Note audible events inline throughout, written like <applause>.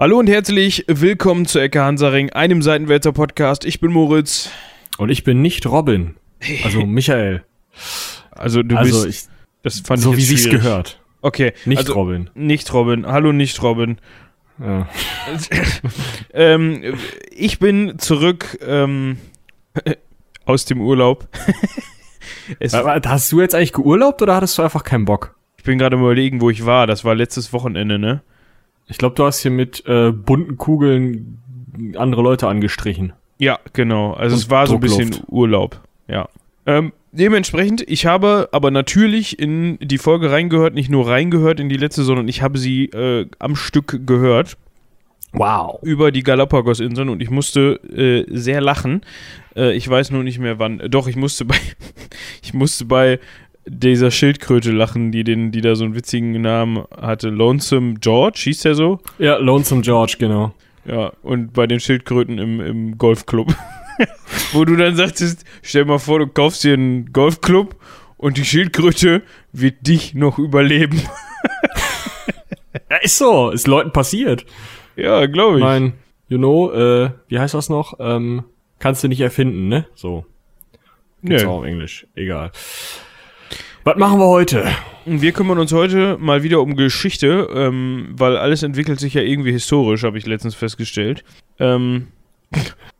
Hallo und herzlich willkommen zu Ecke Hansaring, einem Seitenwälzer Podcast. Ich bin Moritz. Und ich bin nicht Robin. Also <laughs> Michael. Also du Also bist. ich, das fand so ich wie sich's gehört. Okay. Nicht also, Robin. Nicht Robin. Hallo nicht Robin. Ja. <laughs> ähm, ich bin zurück ähm, <laughs> aus dem Urlaub. Aber Hast du jetzt eigentlich geurlaubt oder hattest du einfach keinen Bock? ich bin gerade überlegen, wo ich war. Das war letztes Wochenende, ne? Ich glaube, du hast hier mit äh, bunten Kugeln andere Leute angestrichen. Ja, genau. Also Und es war so ein bisschen Urlaub. Ja. Ähm, dementsprechend, ich habe aber natürlich in die Folge reingehört, nicht nur reingehört in die letzte, sondern ich habe sie äh, am Stück gehört Wow. über die Galapagos-Inseln und ich musste äh, sehr lachen. Äh, ich weiß nur nicht mehr wann. Doch, ich musste bei <laughs> ich musste bei dieser Schildkröte lachen, die den, die da so einen witzigen Namen hatte. Lonesome George, hieß der so? Ja, Lonesome George, genau. Ja, und bei den Schildkröten im, im Golfclub. <laughs> Wo du dann sagtest, stell mal vor, du kaufst dir einen Golfclub und die Schildkröte wird dich noch überleben. <laughs> Ja, ist so. Ist Leuten passiert. ja, glaube Ich mein, you know, äh, wie heißt das noch? Ähm, kannst du nicht erfinden, ne? So. Gibt's Nö. auch auf Englisch. Egal. Was machen wir heute? Wir kümmern uns heute mal wieder um Geschichte, ähm, weil alles entwickelt sich ja irgendwie historisch, habe ich letztens festgestellt. Ähm,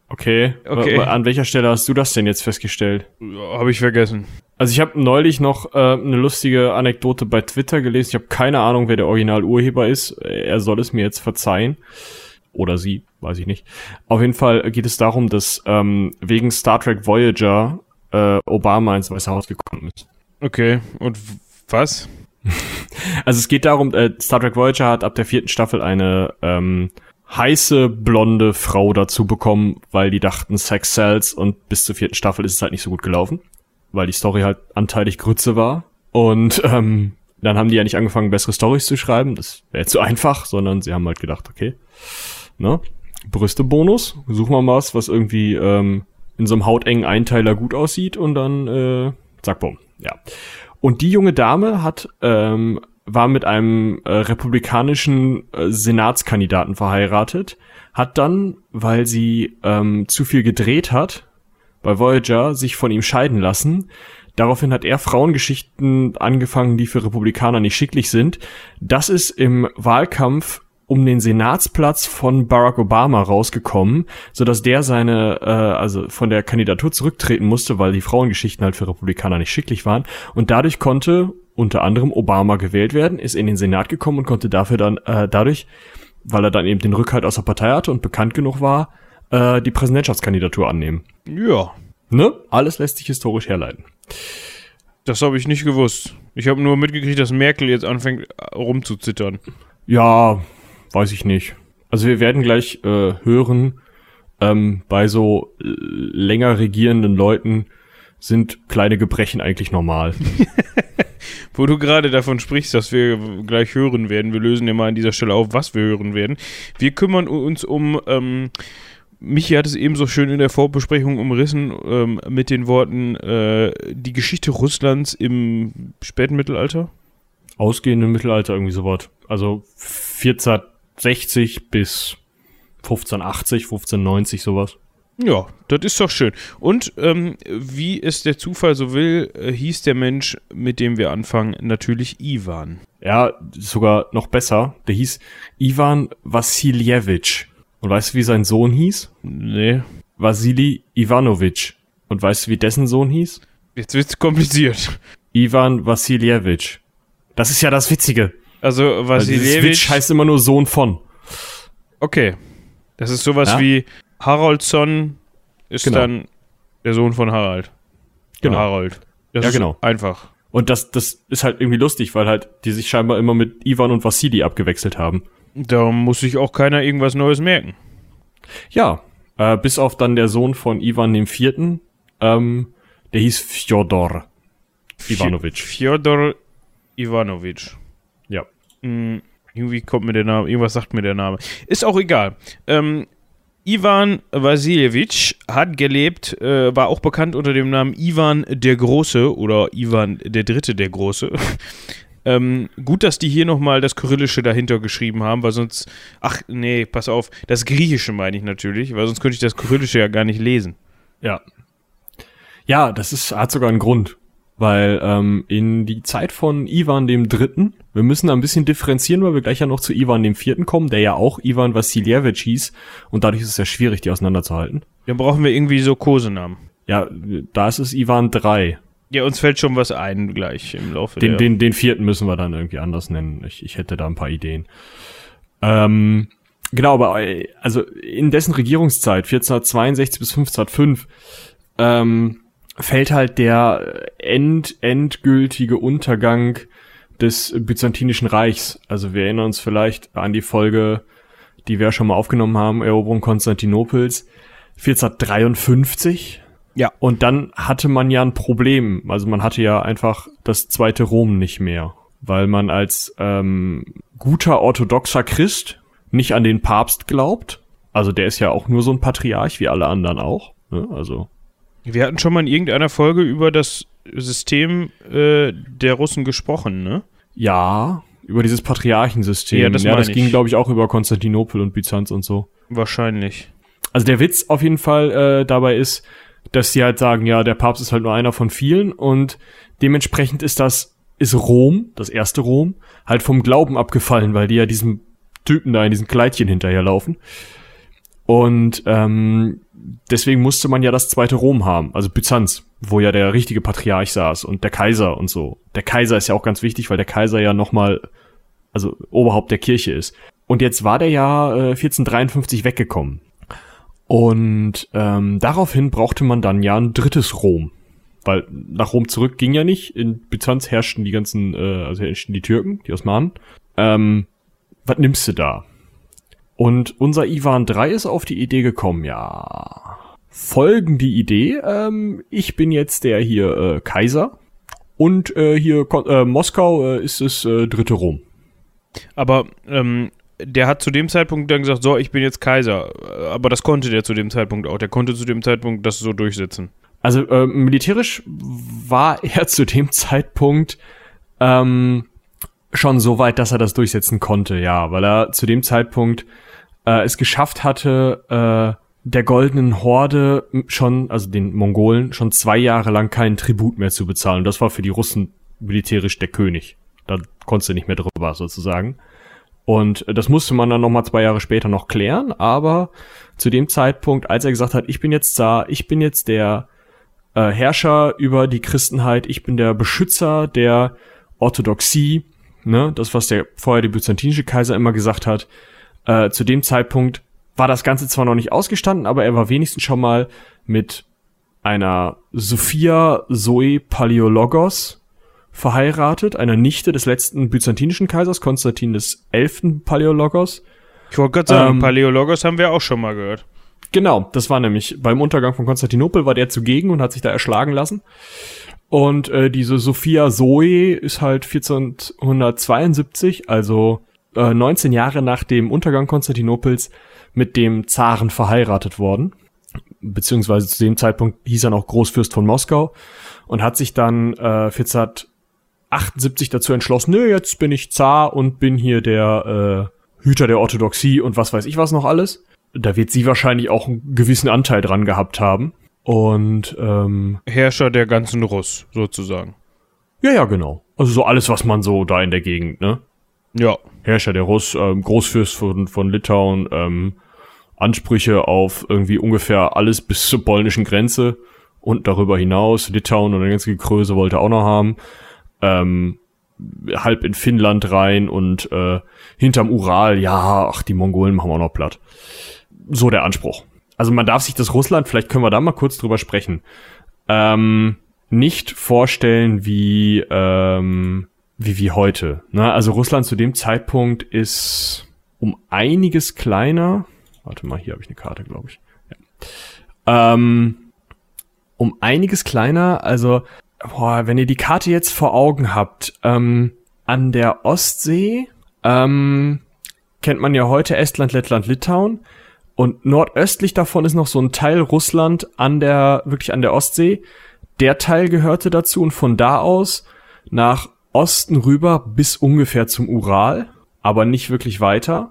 Okay. Okay. An welcher Stelle hast du das denn jetzt festgestellt? habe ich vergessen. Also ich habe neulich noch äh, eine lustige Anekdote bei Twitter gelesen. Ich habe keine Ahnung, wer der Originalurheber ist. Er soll es mir jetzt verzeihen. Oder sie, weiß ich nicht. Auf jeden Fall geht es darum, dass ähm, wegen Star Trek Voyager äh, Obama ins Weiße Haus gekommen ist. Okay, und was? <laughs> Also es geht darum, äh, Star Trek Voyager hat ab der vierten Staffel eine ähm, heiße blonde Frau dazu bekommen, weil die dachten Sex sells und bis zur vierten Staffel ist es halt nicht so gut gelaufen, weil die Story halt anteilig Grütze war. Und ähm, dann haben die ja nicht angefangen, bessere Stories zu schreiben, das wäre zu einfach, sondern sie haben halt gedacht, okay, ne, Brüste-Bonus, suchen wir mal was, was irgendwie ähm, in so einem hautengen Einteiler gut aussieht und dann, äh, zack, bumm, ja. Und die junge Dame hat ähm, war mit einem äh, republikanischen äh, Senatskandidaten verheiratet, hat dann, weil sie ähm, zu viel gedreht hat, bei Voyager sich von ihm scheiden lassen. Daraufhin hat er Frauengeschichten angefangen, die für Republikaner nicht schicklich sind. Das ist im Wahlkampf um den Senatsplatz von Barack Obama rausgekommen, so dass der seine, äh, also von der Kandidatur zurücktreten musste, weil die Frauengeschichten halt für Republikaner nicht schicklich waren. Und dadurch konnte unter anderem Obama gewählt werden, ist in den Senat gekommen und konnte dafür dann äh, dadurch, weil er dann eben den Rückhalt aus der Partei hatte und bekannt genug war, äh, die Präsidentschaftskandidatur annehmen. Ja, Ne? Alles lässt sich historisch herleiten. das habe ich nicht gewusst. Ich habe nur mitgekriegt, dass Merkel jetzt anfängt äh, rumzuzittern. Ja, weiß ich nicht. Also wir werden gleich äh, hören, ähm, bei so äh, länger regierenden Leuten sind kleine Gebrechen eigentlich normal. <laughs> <laughs> Wo du gerade davon sprichst, dass wir gleich hören werden, wir lösen ja mal an dieser Stelle auf, was wir hören werden. Wir kümmern uns um, ähm, Michi hat es eben so schön in der Vorbesprechung umrissen, ähm, mit den Worten, äh, die Geschichte Russlands im späten Mittelalter. Ausgehende Mittelalter irgendwie sowas. Also 1460 bis 1580, 1590 sowas. Ja, das ist doch schön. Und ähm, wie es der Zufall so will, äh, hieß der Mensch, mit dem wir anfangen, natürlich Ivan. Ja, sogar noch besser. Der hieß Ivan Wassiljewitsch. Und weißt du, wie sein Sohn hieß? Nee, Wassili Ivanovich. Und weißt du, wie dessen Sohn hieß? jetzt wird's kompliziert. Ivan Wassiljewitsch. Das ist ja das Witzige. Also Wassiljewitsch Witsch heißt immer nur Sohn von. Okay. Das ist sowas Ja? wie Haraldsson ist Genau. dann der Sohn von Harald. Genau. Oder Harold. Das Ja, genau. Einfach. Und das, das ist halt irgendwie lustig, weil halt die sich scheinbar immer mit Ivan und Vassili abgewechselt haben. Da muss sich auch keiner irgendwas Neues merken. Ja, äh, bis auf dann der Sohn von Ivan dem Vierten, ähm, der hieß Fjodor Ivanovich. Fjodor Ivanovich. Ja. Hm, irgendwie kommt mir der Name, irgendwas sagt mir der Name. Ist auch egal. Ähm, Ivan Wassiljewitsch hat gelebt, äh, war auch bekannt unter dem Namen Ivan der Große oder Ivan der Dritte der Große. <laughs> Ähm, gut, dass die hier nochmal das Kyrillische dahinter geschrieben haben, weil sonst. Ach, nee, pass auf. Das Griechische meine ich natürlich, weil sonst könnte ich das Kyrillische ja gar nicht lesen. Ja. Ja, das ist, hat sogar einen Grund. Weil ähm, in die Zeit von Ivan dem Dritten, wir müssen da ein bisschen differenzieren, weil wir gleich ja noch zu Ivan dem Vierten kommen, der ja auch Ivan Vassiljevich hieß und dadurch ist es ja schwierig, die auseinanderzuhalten. Dann brauchen wir irgendwie so Kosenamen. Ja, da ist es Ivan 3. Ja, uns fällt schon was ein gleich im Laufe Den, der... den, den vierten müssen wir dann irgendwie anders nennen. Ich, ich hätte da ein paar Ideen. Ähm, genau, aber äh, also in dessen Regierungszeit, 1462 bis 1505, ähm, fällt halt der end, endgültige Untergang des Byzantinischen Reichs. Also wir erinnern uns vielleicht an die Folge, die wir schon mal aufgenommen haben, Eroberung Konstantinopels, 1453. Ja. Und dann hatte man ja ein Problem. Also man hatte ja einfach das zweite Rom nicht mehr, weil man als ähm, guter orthodoxer Christ nicht an den Papst glaubt. Also der ist ja auch nur so ein Patriarch wie alle anderen auch. Ne? Also Wir hatten schon mal in irgendeiner Folge über das System äh, der Russen gesprochen, ne? ja, über dieses Patriarchensystem. Ja, das ja, das ging glaube ich auch über Konstantinopel und Byzanz und so. Wahrscheinlich. Also der Witz auf jeden Fall äh, dabei ist, dass sie halt sagen, ja, der Papst ist halt nur einer von vielen und dementsprechend ist das, ist Rom, das erste Rom, halt vom Glauben abgefallen, weil die ja diesem Typen da in diesen Kleidchen hinterherlaufen. Und ähm, deswegen musste man ja das zweite Rom haben, also Byzanz, wo ja der richtige Patriarch saß und der Kaiser und so. Der Kaiser ist ja auch ganz wichtig, weil der Kaiser ja nochmal, also Oberhaupt der Kirche ist. Und jetzt war der ja äh, 1453 weggekommen. Und ähm, daraufhin brauchte man dann ja ein drittes Rom. Weil nach Rom zurück ging ja nicht. In Byzanz herrschten die ganzen, äh, also herrschten die Türken, die Osmanen. Ähm, was nimmst du da? Und unser Ivan III ist auf die Idee gekommen, ja. Folgende Idee, ähm, ich bin jetzt der hier äh, Kaiser. Und äh, hier äh, Moskau äh, ist das äh, dritte Rom. Aber ähm, der hat zu dem Zeitpunkt dann gesagt, so, ich bin jetzt Kaiser. Aber das konnte der zu dem Zeitpunkt auch. Der konnte zu dem Zeitpunkt das so durchsetzen. Also äh, militärisch war <laughs> er zu dem Zeitpunkt ähm, schon so weit, dass er das durchsetzen konnte, ja, weil er zu dem Zeitpunkt äh, es geschafft hatte, äh, der goldenen Horde schon, also den Mongolen, schon zwei Jahre lang keinen Tribut mehr zu bezahlen. Das war für die Russen militärisch der König. Da konntest du nicht mehr drüber, sozusagen. Und das musste man dann nochmal zwei Jahre später noch klären, aber zu dem Zeitpunkt, als er gesagt hat, ich bin jetzt Zar, ich bin jetzt der äh, Herrscher über die Christenheit, ich bin der Beschützer der Orthodoxie, ne, das, was der vorher der byzantinische Kaiser immer gesagt hat, äh, zu dem Zeitpunkt war das Ganze zwar noch nicht ausgestanden, aber er war wenigstens schon mal mit einer Sophia Zoe Paleologos verheiratet, einer Nichte des letzten byzantinischen Kaisers, Konstantin des elften Paleologos. Ich wollte gerade sagen, Ähm, Paläologos haben wir auch schon mal gehört. Genau, das war nämlich beim Untergang von Konstantinopel war der zugegen und hat sich da erschlagen lassen. Und äh, diese Sophia Zoe ist halt 1472, also äh, 19 Jahre nach dem Untergang Konstantinopels, mit dem Zaren verheiratet worden. Beziehungsweise zu dem Zeitpunkt hieß er noch Großfürst von Moskau und hat sich dann äh, 1478 dazu entschlossen, nö, jetzt bin ich Zar und bin hier der äh, Hüter der Orthodoxie und was weiß ich was noch alles. Da wird sie wahrscheinlich auch einen gewissen Anteil dran gehabt haben. Und ähm, Herrscher der ganzen Russ, sozusagen. ja, ja, genau. Also so alles, was man so da in der Gegend, ne? Ja. Herrscher der Russ, ähm, Großfürst von, von Litauen, ähm, Ansprüche auf irgendwie ungefähr alles bis zur polnischen Grenze und darüber hinaus. Litauen und eine ganze Größe wollte er auch noch haben. Ähm, halb in Finnland rein und äh, hinterm Ural, ja, ach, die Mongolen machen auch noch platt. So der Anspruch. Also man darf sich das Russland, vielleicht können wir da mal kurz drüber sprechen, ähm, nicht vorstellen wie, ähm, wie wie heute. Ne? Also Russland zu dem Zeitpunkt ist um einiges kleiner. Warte mal, hier habe ich eine Karte, glaube ich. Ja. Ähm, um einiges kleiner. Also, boah, wenn ihr die Karte jetzt vor Augen habt, ähm, an der Ostsee ähm, kennt man ja heute Estland, Lettland, Litauen. Und nordöstlich davon ist noch so ein Teil Russland an der, wirklich an der Ostsee. Der Teil gehörte dazu und von da aus nach Osten rüber bis ungefähr zum Ural, aber nicht wirklich weiter.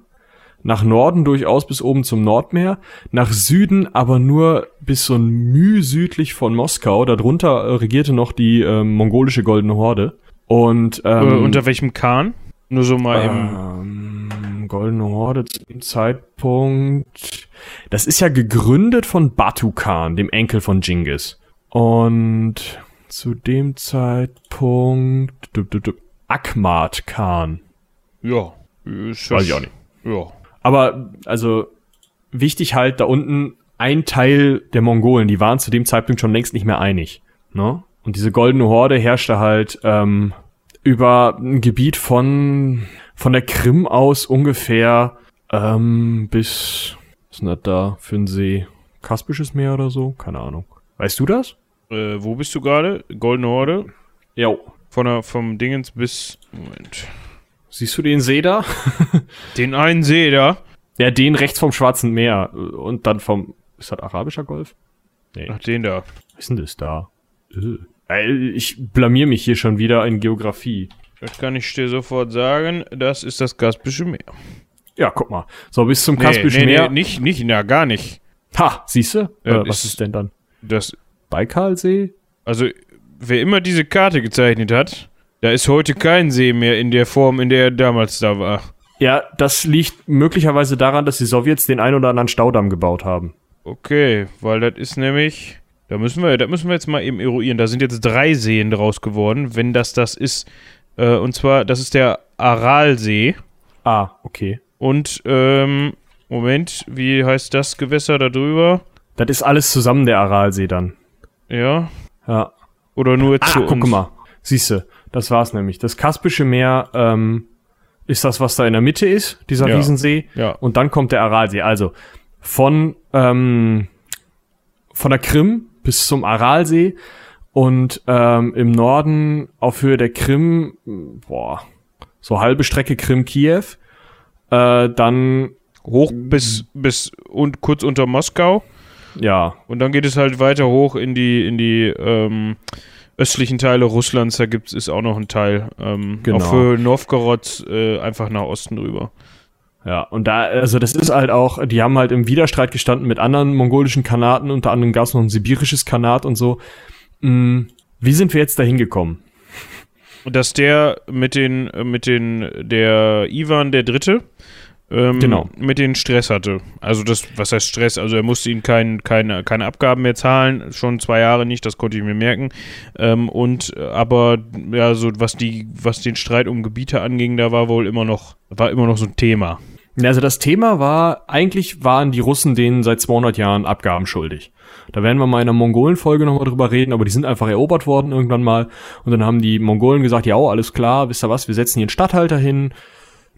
Nach Norden durchaus bis oben zum Nordmeer, nach Süden aber nur bis so ein Müh südlich von Moskau. Darunter äh, regierte noch die äh, mongolische Goldene Horde. Und ähm, äh, unter welchem Khan? Nur so mal ähm, Goldene Horde zu dem Zeitpunkt. Das ist ja gegründet von Batu Khan, dem Enkel von Genghis. Und zu dem Zeitpunkt Akmat Khan. Ja, ist weiß ich auch nicht. Ja. Aber also wichtig halt da unten ein Teil der Mongolen, die waren zu dem Zeitpunkt schon längst nicht mehr einig. Ne? Und diese goldene Horde herrschte halt ähm, über ein Gebiet von von der Krim aus ungefähr ähm, bis was ist denn das da für ein See? Kaspisches Meer oder so? Keine Ahnung. Weißt du das? Äh, wo bist du gerade? Goldene Horde? Jo. Von der, vom Dingens bis. Moment. Siehst du den See da? <laughs> den einen See da? Ja, den rechts vom Schwarzen Meer. Und dann vom. Ist das arabischer Golf? Nee. Ach, den da. Was ist denn das da? Äh. Ich blamier mich hier schon wieder in Geografie. Das kann ich dir sofort sagen. Das ist das Kaspische Meer. Ja, guck mal. So, bis zum nee, Kaspischen nee, Meer. Nee, nicht, nicht, na, gar nicht. Ha, siehst du? Äh, was ist denn dann? Das Baikalsee? Also, wer immer diese Karte gezeichnet hat, da ist heute kein See mehr in der Form, in der er damals da war. Ja, das liegt möglicherweise daran, dass die Sowjets den ein oder anderen Staudamm gebaut haben. Okay, weil das ist nämlich, da müssen wir, da müssen wir jetzt mal eben eruieren. Da sind jetzt drei Seen draus geworden, wenn das das ist. Äh, und zwar, das ist der Aralsee. Ah, okay. Und, ähm, Moment, wie heißt das Gewässer da drüber? Das ist alles zusammen der Aralsee dann. Ja. Ja. Oder nur ah, zu guck uns. mal. Siehste, das war's nämlich. Das Kaspische Meer ähm, ist das, was da in der Mitte ist, dieser Ja. Riesensee. Ja. Und dann kommt der Aralsee. Also von, ähm, von der Krim bis zum Aralsee und ähm, im Norden auf Höhe der Krim, boah, so halbe Strecke Krim-Kiew. Äh, dann, Hoch bis, bis und kurz unter Moskau. Ja, Und dann geht es halt weiter hoch in die, in die ähm, östlichen Teile Russlands. Da gibt's ist auch noch ein Teil. Ähm, Genau. Auch für Novgorod äh, einfach nach Osten rüber. Ja, und da, also das ist halt auch, die haben halt im Widerstreit gestanden mit anderen mongolischen Kanaten, unter anderem gab es noch ein sibirisches Kanat und so. Hm, wie sind wir jetzt da hingekommen? Dass der mit den, mit den, der Ivan der Dritte, ähm, Genau. mit den Stress hatte. Also das, was heißt Stress? Also er musste ihm kein, keine, keine Abgaben mehr zahlen, schon zwei Jahre nicht, das konnte ich mir merken. Ähm, und äh, aber ja, so was die, was den Streit um Gebiete anging, da war wohl immer noch, war immer noch so ein Thema. Also das Thema war, eigentlich waren die Russen denen seit 200 Jahren Abgaben schuldig. Da werden wir mal in einer Mongolen-Folge nochmal drüber reden, aber die sind einfach erobert worden irgendwann mal. Und dann haben die Mongolen gesagt, ja, oh, alles klar, wisst ihr was, wir setzen hier einen Statthalter hin,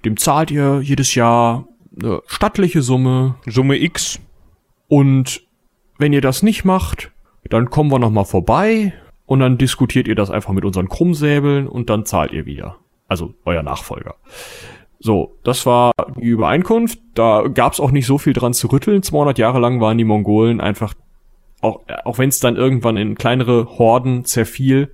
dem zahlt ihr jedes Jahr eine stattliche Summe. Summe X. Und wenn ihr das nicht macht, dann kommen wir nochmal vorbei und dann diskutiert ihr das einfach mit unseren Krummsäbeln und dann zahlt ihr wieder. Also euer Nachfolger. So, das war die Übereinkunft. Da gab's auch nicht so viel dran zu rütteln. 200 Jahre lang waren die Mongolen einfach, auch, auch wenn es dann irgendwann in kleinere Horden zerfiel,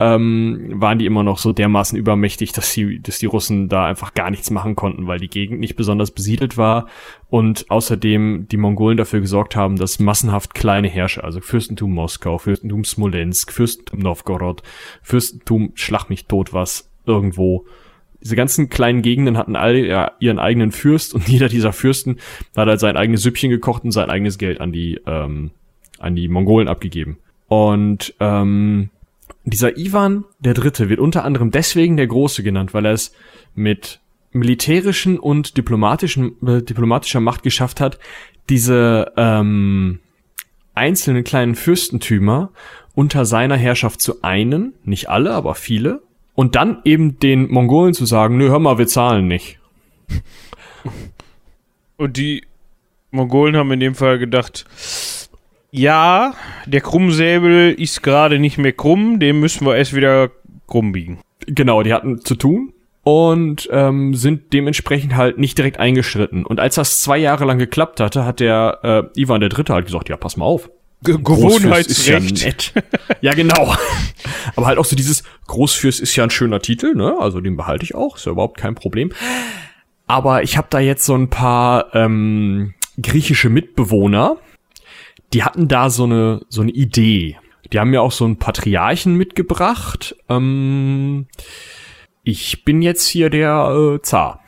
ähm, waren die immer noch so dermaßen übermächtig, dass die, dass die Russen da einfach gar nichts machen konnten, weil die Gegend nicht besonders besiedelt war und außerdem die Mongolen dafür gesorgt haben, dass massenhaft kleine Herrscher, also Fürstentum Moskau, Fürstentum Smolensk, Fürstentum Novgorod, Fürstentum Schlag mich tot was, irgendwo. Diese ganzen kleinen Gegenden hatten alle ja, ihren eigenen Fürst und <laughs> jeder dieser Fürsten hat halt sein eigenes Süppchen gekocht und sein eigenes Geld an die, ähm, an die Mongolen abgegeben. Und ähm, dieser Ivan der Dritte wird unter anderem deswegen der Große genannt, weil er es mit militärischen und diplomatischen, äh, diplomatischer Macht geschafft hat, diese ähm, einzelnen kleinen Fürstentümer unter seiner Herrschaft zu einen, nicht alle, aber viele, und dann eben den Mongolen zu sagen, nö, hör mal, wir zahlen nicht. Und die Mongolen haben in dem Fall gedacht, ja, der Krummsäbel ist gerade nicht mehr krumm, den müssen wir erst wieder krumm biegen. Genau, die hatten zu tun und ähm, sind dementsprechend halt nicht direkt eingeschritten. Und als das zwei Jahre lang geklappt hatte, hat der äh, Ivan der Dritte halt gesagt, ja, pass mal auf, Ge Großfürst ist ja Gewohnheitsrecht. nett. ja, genau. Aber halt auch so dieses Großfürst ist ja ein schöner Titel, ne? Also den behalte ich auch, ist ja überhaupt kein Problem. Aber ich habe da jetzt so ein paar ähm, griechische Mitbewohner, die hatten da so eine so eine Idee. Die haben mir auch so einen Patriarchen mitgebracht. Ähm, ich bin jetzt hier der äh, Zar.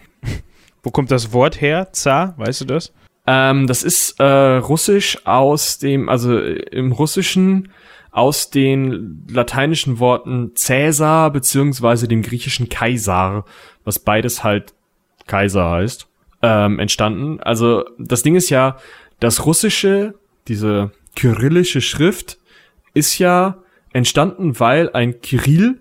Wo kommt das Wort her? Zar, weißt du das? Ähm, das ist äh, russisch aus dem, also äh, im Russischen aus den lateinischen Worten Cäsar beziehungsweise dem griechischen Kaisar, was beides halt Kaiser heißt, ähm, entstanden. Also das Ding ist ja, das Russische, diese kyrillische Schrift, ist ja entstanden, weil ein Kirill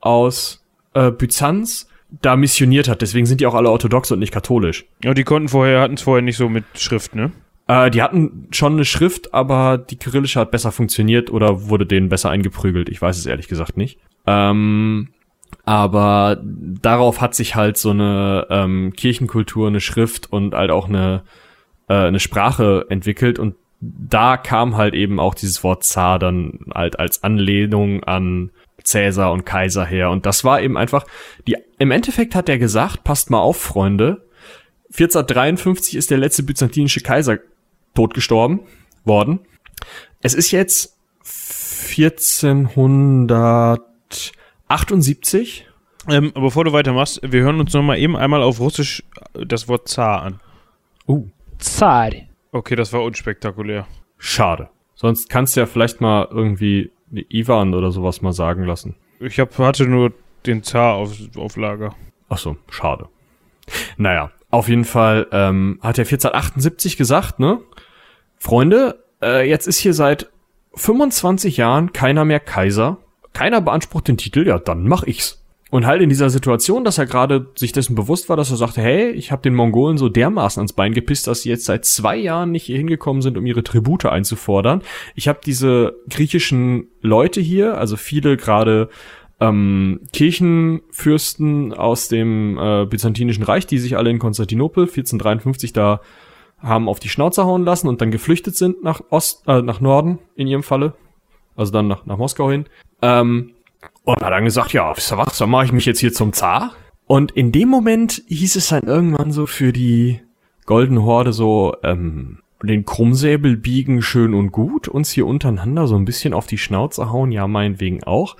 aus äh, Byzanz da missioniert hat. Deswegen sind die auch alle orthodox und nicht katholisch. Ja, die konnten vorher, hatten es vorher nicht so mit Schrift, ne? Äh, die hatten schon eine Schrift, aber die kyrillische hat besser funktioniert oder wurde denen besser eingeprügelt. Ich weiß es ehrlich gesagt nicht. Ähm, aber darauf hat sich halt so eine ähm, Kirchenkultur, eine Schrift und halt auch eine, äh, eine Sprache entwickelt und da kam halt eben auch dieses Wort Zar dann halt als Anlehnung an Cäsar und Kaiser her. Und das war eben einfach, die, im Endeffekt hat er gesagt, passt mal auf, Freunde. 1453 ist der letzte byzantinische Kaiser totgestorben worden. Es ist jetzt 1478. Ähm, bevor du weitermachst, wir hören uns nochmal eben einmal auf Russisch das Wort Zar an. Uh. Zar. Okay, das war unspektakulär. schade. Sonst kannst du ja vielleicht mal irgendwie Ivan oder sowas mal sagen lassen. Ich hab, hatte nur den Zar auf, auf Lager. Ach so, schade. Naja, auf jeden Fall ähm, hat er 1478 gesagt, ne? Freunde, äh, jetzt ist hier seit 25 Jahren keiner mehr Kaiser. Keiner beansprucht den Titel, ja, dann mach ich's. Und halt in dieser Situation, dass er gerade sich dessen bewusst war, dass er sagte, hey, ich habe den Mongolen so dermaßen ans Bein gepisst, dass sie jetzt seit zwei Jahren nicht hier hingekommen sind, um ihre Tribute einzufordern. Ich habe diese griechischen Leute hier, also viele gerade ähm, Kirchenfürsten aus dem äh, Byzantinischen Reich, die sich alle in Konstantinopel 1453 da haben auf die Schnauze hauen lassen und dann geflüchtet sind nach Ost, äh, nach Norden in ihrem Falle, also dann nach, nach Moskau hin. Ähm, und hat dann gesagt, ja, wisst ihr was, dann mache ich mich jetzt hier zum Zar. Und in dem Moment hieß es dann irgendwann so für die Goldene Horde so, ähm, den Krummsäbel biegen schön und gut, uns hier untereinander so ein bisschen auf die Schnauze hauen, ja, meinetwegen auch.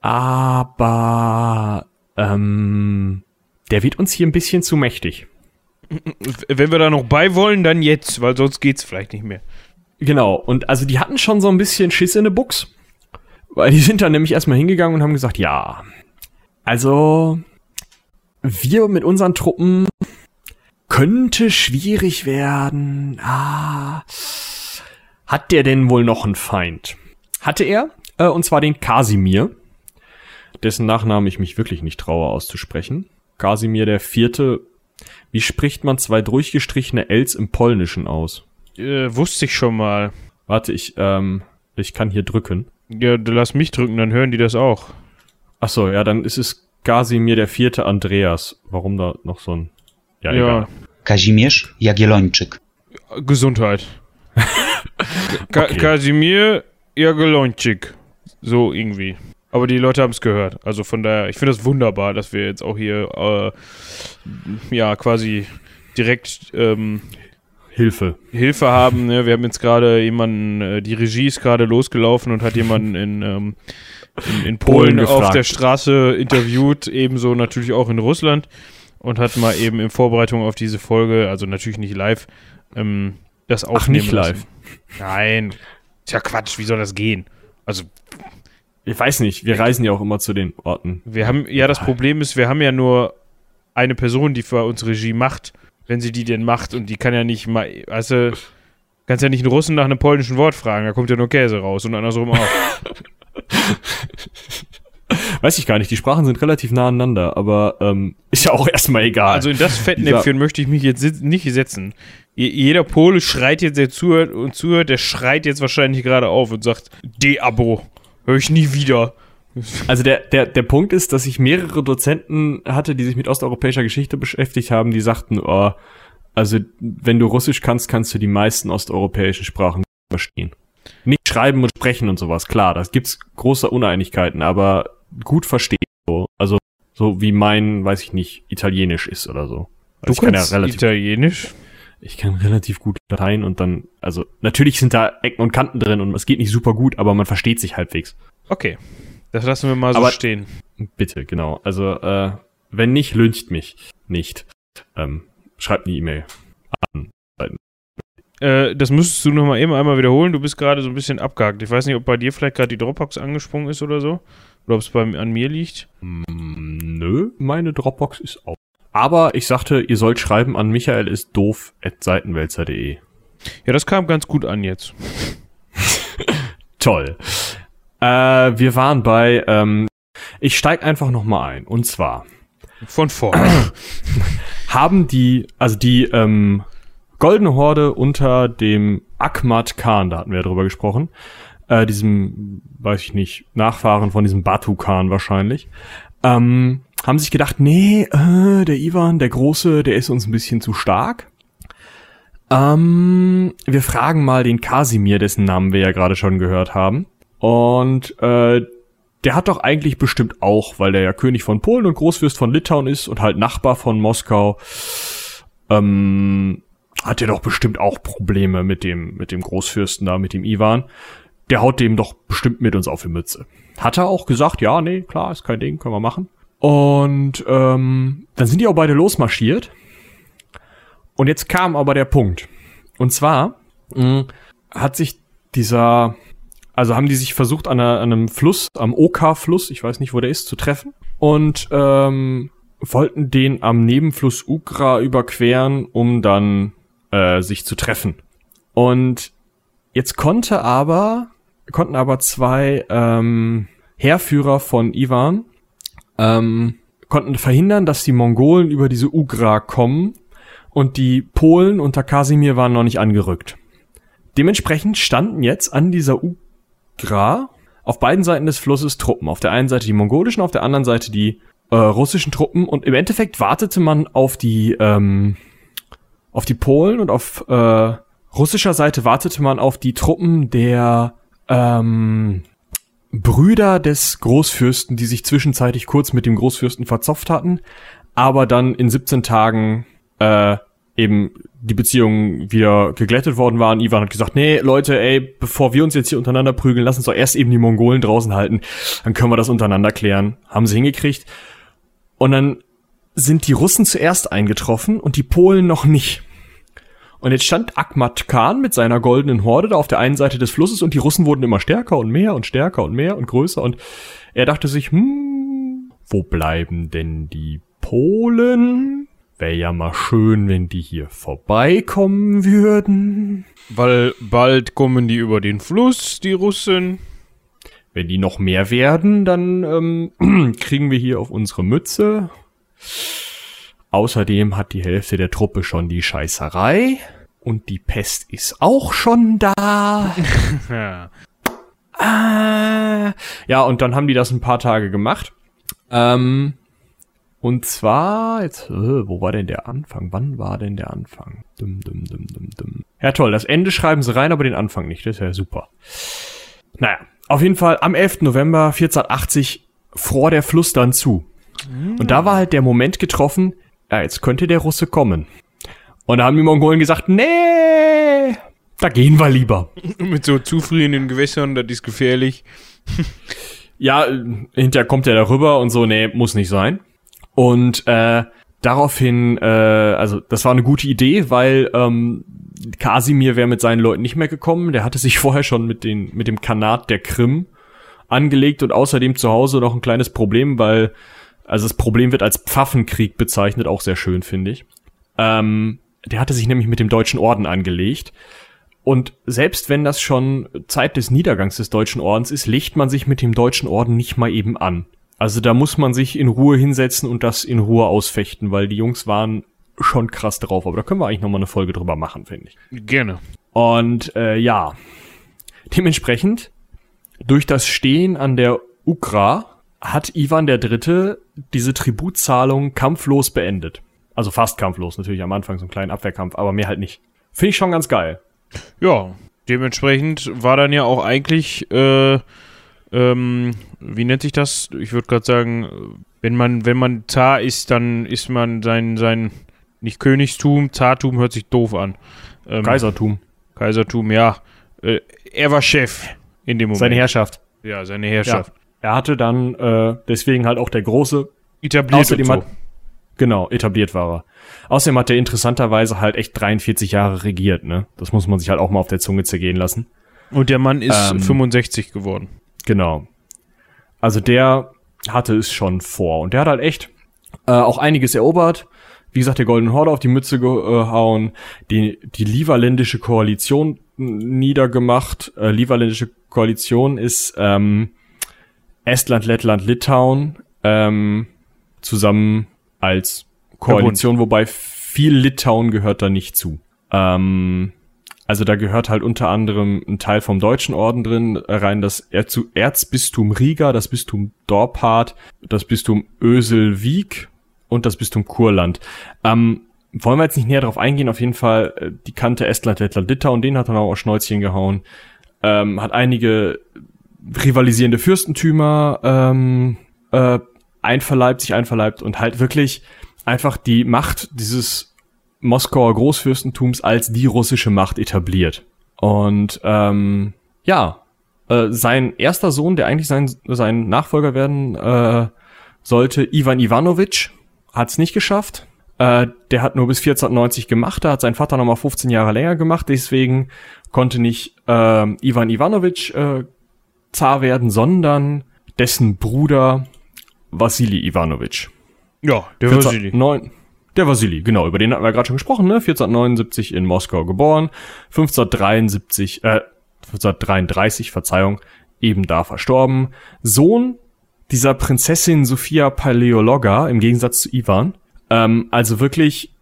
Aber, ähm, der wird uns hier ein bisschen zu mächtig. Wenn wir da noch bei wollen, dann jetzt, weil sonst geht's vielleicht nicht mehr. Genau, und also die hatten schon so ein bisschen Schiss in der Buchs. Weil die sind dann nämlich erstmal hingegangen und haben gesagt, ja, also wir mit unseren Truppen könnte schwierig werden. Ah, hat der denn wohl noch einen Feind? Hatte er, äh, und zwar den Kasimir, dessen Nachnamen ich mich wirklich nicht traue auszusprechen. Kasimir der Vierte. Wie spricht man zwei durchgestrichene Ls im Polnischen aus? Äh, wusste ich schon mal. Warte, ich, ähm, ich kann hier drücken. Ja, du lass mich drücken, dann hören die das auch. Ach so, ja, dann ist es Kasimir der vierte Andreas. Warum da noch so ein... Ja, Ja, egal. Kazimierz Jagiellończyk. Gesundheit. <laughs> Ka Okay. Kasimir Jagelonczyk. So irgendwie. Aber die Leute haben es gehört. Also von daher, ich finde das wunderbar, dass wir jetzt auch hier, äh, ja, quasi direkt ähm, Hilfe. Hilfe haben. Ne? Wir haben jetzt gerade jemanden, äh, die Regie ist gerade losgelaufen und hat jemanden in, ähm, in, in Polen, Polen auf der Straße interviewt, ebenso natürlich auch in Russland und hat mal eben in Vorbereitung auf diese Folge, also natürlich nicht live, ähm, das aufnehmen nicht lassen. live. Nein. Ist ja Quatsch, wie soll das gehen? Also, Ich weiß nicht, wir reisen ja auch immer zu den Orten. wir haben, ja, das Problem ist, wir haben ja nur eine Person, die für uns Regie macht, wenn sie die denn macht und die kann ja nicht mal, du, kannst ja nicht einen Russen nach einem polnischen Wort fragen, da kommt ja nur Käse raus und andersrum auch. <laughs> Weiß ich gar nicht, die Sprachen sind relativ nah aneinander, aber ähm, ist ja auch erstmal egal. Also in das Fettnäpfchen möchte ich mich jetzt nicht setzen. Je- Jeder Pole schreit jetzt, der zuhört und zuhört, der schreit jetzt wahrscheinlich gerade auf und sagt, De-Abo, höre ich nie wieder. <laughs> Also der, der, der Punkt ist, dass ich mehrere Dozenten hatte, die sich mit osteuropäischer Geschichte beschäftigt haben, die sagten, oh, also wenn du Russisch kannst, kannst du die meisten osteuropäischen Sprachen verstehen. Nicht schreiben und sprechen und sowas, klar, da gibt's große Uneinigkeiten, aber gut verstehen. So. Also so wie mein, weiß ich nicht, Italienisch ist oder so. Also ich kann ja relativ, Italienisch? ich kann relativ gut Latein und dann, also natürlich sind da Ecken und Kanten drin und es geht nicht super gut, aber man versteht sich halbwegs. Okay. Das lassen wir mal so Aber- stehen. Bitte, genau. Also, äh, wenn nicht, lüncht mich nicht. Ähm, schreibt eine E-Mail. Äh, das müsstest du noch mal eben einmal wiederholen. Du bist gerade so ein bisschen abgehakt. Ich weiß nicht, ob bei dir vielleicht gerade die Dropbox angesprungen ist oder so. Oder ob es bei, an mir liegt. Mm, nö, meine Dropbox ist auf. Aber ich sagte, ihr sollt schreiben an michael ist doof at seitenwälzer.de. Ja, das kam ganz gut an jetzt. <laughs> Toll. Äh, wir waren bei, ähm, ich steig einfach noch mal ein. Und zwar Von vorne. <clears throat> haben die, also die ähm, Goldene Horde unter dem Akmat Khan, da hatten wir ja drüber gesprochen, äh, diesem, weiß ich nicht, Nachfahren von diesem Batu Khan wahrscheinlich, ähm, haben sich gedacht, nee, äh, der Ivan, der Große, der ist uns ein bisschen zu stark. Ähm, wir fragen mal den Kasimir, dessen Namen wir ja gerade schon gehört haben. Und äh, der hat doch eigentlich bestimmt auch, weil der ja König von Polen und Großfürst von Litauen ist und halt Nachbar von Moskau, ähm, hat er doch bestimmt auch Probleme mit dem, mit dem Großfürsten da, mit dem Ivan. Der haut dem doch bestimmt mit uns auf die Mütze. Hat er auch gesagt, ja, nee, klar, ist kein Ding, können wir machen. Und ähm, dann sind die auch beide losmarschiert. Und jetzt kam aber der Punkt. Und zwar mh, hat sich dieser, also haben die sich versucht an, einer, an einem Fluss, am Oka-Fluss, ich weiß nicht, wo der ist, zu treffen. Und ähm, wollten den am Nebenfluss Ugra überqueren, um dann äh, sich zu treffen. Und jetzt konnte aber, konnten aber zwei ähm, Heerführer von Ivan ähm, konnten verhindern, dass die Mongolen über diese Ugra kommen und die Polen unter Kasimir waren noch nicht angerückt. Dementsprechend standen jetzt an dieser Ugra auf beiden Seiten des Flusses Truppen. Auf der einen Seite die mongolischen, auf der anderen Seite die äh, russischen Truppen und im Endeffekt wartete man auf die ähm, auf die Polen und auf äh, russischer Seite wartete man auf die Truppen der ähm, Brüder des Großfürsten, die sich zwischenzeitlich kurz mit dem Großfürsten verzopft hatten, aber dann in 17 Tagen äh, eben die Beziehungen wieder geglättet worden waren. Ivan hat gesagt, nee, Leute, ey, bevor wir uns jetzt hier untereinander prügeln, lass uns doch erst eben die Mongolen draußen halten, dann können wir das untereinander klären. Haben sie hingekriegt. Und dann sind die Russen zuerst eingetroffen und die Polen noch nicht. Und jetzt stand Akmat Khan mit seiner goldenen Horde da auf der einen Seite des Flusses und die Russen wurden immer stärker und mehr und stärker und mehr und größer und er dachte sich, hm, wo bleiben denn die Polen? Wäre ja mal schön, wenn die hier vorbeikommen würden. Weil bald kommen die über den Fluss, die Russen. Wenn die noch mehr werden, dann ähm, <clears throat> kriegen wir hier auf unsere Mütze. Außerdem hat die Hälfte der Truppe schon die Scheißerei. Und die Pest ist auch schon da. <laughs> Ja. Ah. Ja, und dann haben die das ein paar Tage gemacht. Ähm, und zwar, jetzt, äh, wo war denn der Anfang? Wann war denn der Anfang? Dum, dum, dum, dum, dum. Ja, toll, das Ende schreiben sie rein, aber den Anfang nicht. Das ist ja super. Naja, auf jeden Fall am 11. November 1480 fror der Fluss dann zu. Und da war halt der Moment getroffen, ja, jetzt könnte der Russe kommen. Und da haben die Mongolen gesagt, nee, da gehen wir lieber. <laughs> Mit so zufrierenden Gewässern, das ist gefährlich. Ja, hinterher kommt er darüber und so, nee, muss nicht sein. Und äh, daraufhin, äh, also das war eine gute Idee, weil ähm, Kasimir wäre mit seinen Leuten nicht mehr gekommen. Der hatte sich <laughs> vorher schon mit, den, mit dem Kanat der Krim angelegt und außerdem zu Hause noch ein kleines Problem, weil, also das Problem wird als Pfaffenkrieg bezeichnet, auch sehr schön, finde ich. Ähm, der hatte sich nämlich mit dem Deutschen Orden angelegt. Und selbst wenn das schon Zeit des Niedergangs des Deutschen Ordens ist, legt man sich mit dem Deutschen Orden nicht mal eben an. Also da muss man sich in Ruhe hinsetzen und das in Ruhe ausfechten, weil die Jungs waren schon krass drauf. Aber da können wir eigentlich noch mal eine Folge drüber machen, finde ich. Gerne. Und äh, ja, dementsprechend durch das Stehen an der Ukra hat Ivan der Dritte diese Tributzahlung kampflos beendet. Also fast kampflos, natürlich am Anfang so einen kleinen Abwehrkampf, aber mehr halt nicht. Finde ich schon ganz geil. Ja, dementsprechend war dann ja auch eigentlich, äh, ähm, wie nennt sich das? Ich würde gerade sagen, wenn man, wenn man Zar ist, dann ist man sein, sein, nicht Königstum, Zartum hört sich doof an. Ähm, Kaisertum. Kaisertum, ja. Äh, er war Chef in dem Moment. Seine Herrschaft. Ja, seine Herrschaft. Ja. Er hatte dann äh, deswegen halt auch der große etabliert außerdem so. hat, Genau, etabliert war er. Außerdem hat er interessanterweise halt echt 43 Jahre regiert, ne? Das muss man sich halt auch mal auf der Zunge zergehen lassen. Und der Mann ist ähm, 65 geworden. Genau. Also der hatte es schon vor und der hat halt echt äh, auch einiges erobert. Wie gesagt, der Golden Horde auf die Mütze gehauen, die, die Liverländische Koalition niedergemacht. Äh, Liverländische Koalition ist ähm, Estland, Lettland, Litauen ähm, zusammen als Koalition, wobei viel Litauen gehört da nicht zu. Ähm, also da gehört halt unter anderem ein Teil vom Deutschen Orden drin rein, das Erzbistum Riga, das Bistum Dorpat, das Bistum Öselwijk und das Bistum Kurland. Ähm, wollen wir jetzt nicht näher darauf eingehen, auf jeden Fall, äh, die kannte Estland, Lettland, Litauen, den hat er auch Schnäuzchen gehauen. Ähm, hat einige rivalisierende Fürstentümer ähm, äh, einverleibt, sich einverleibt und halt wirklich einfach die Macht dieses Moskauer Großfürstentums als die russische Macht etabliert. Und ähm, ja, äh, sein erster Sohn, der eigentlich sein, sein Nachfolger werden äh, sollte, Ivan Ivanovich, hat es nicht geschafft. Äh, der hat nur bis 1490 gemacht, da hat sein Vater nochmal 15 Jahre länger gemacht, deswegen konnte nicht äh, Ivan Ivanovich äh, Zar werden, sondern dessen Bruder Vassili Ivanovich. Ja, der Vassili. Der Vassili, genau, über den hatten wir gerade schon gesprochen, ne? 1479 in Moskau geboren, 1573, äh, 1533, Verzeihung, eben da verstorben. Sohn dieser Prinzessin Sophia Paleologa, im Gegensatz zu Ivan. Ähm, also wirklich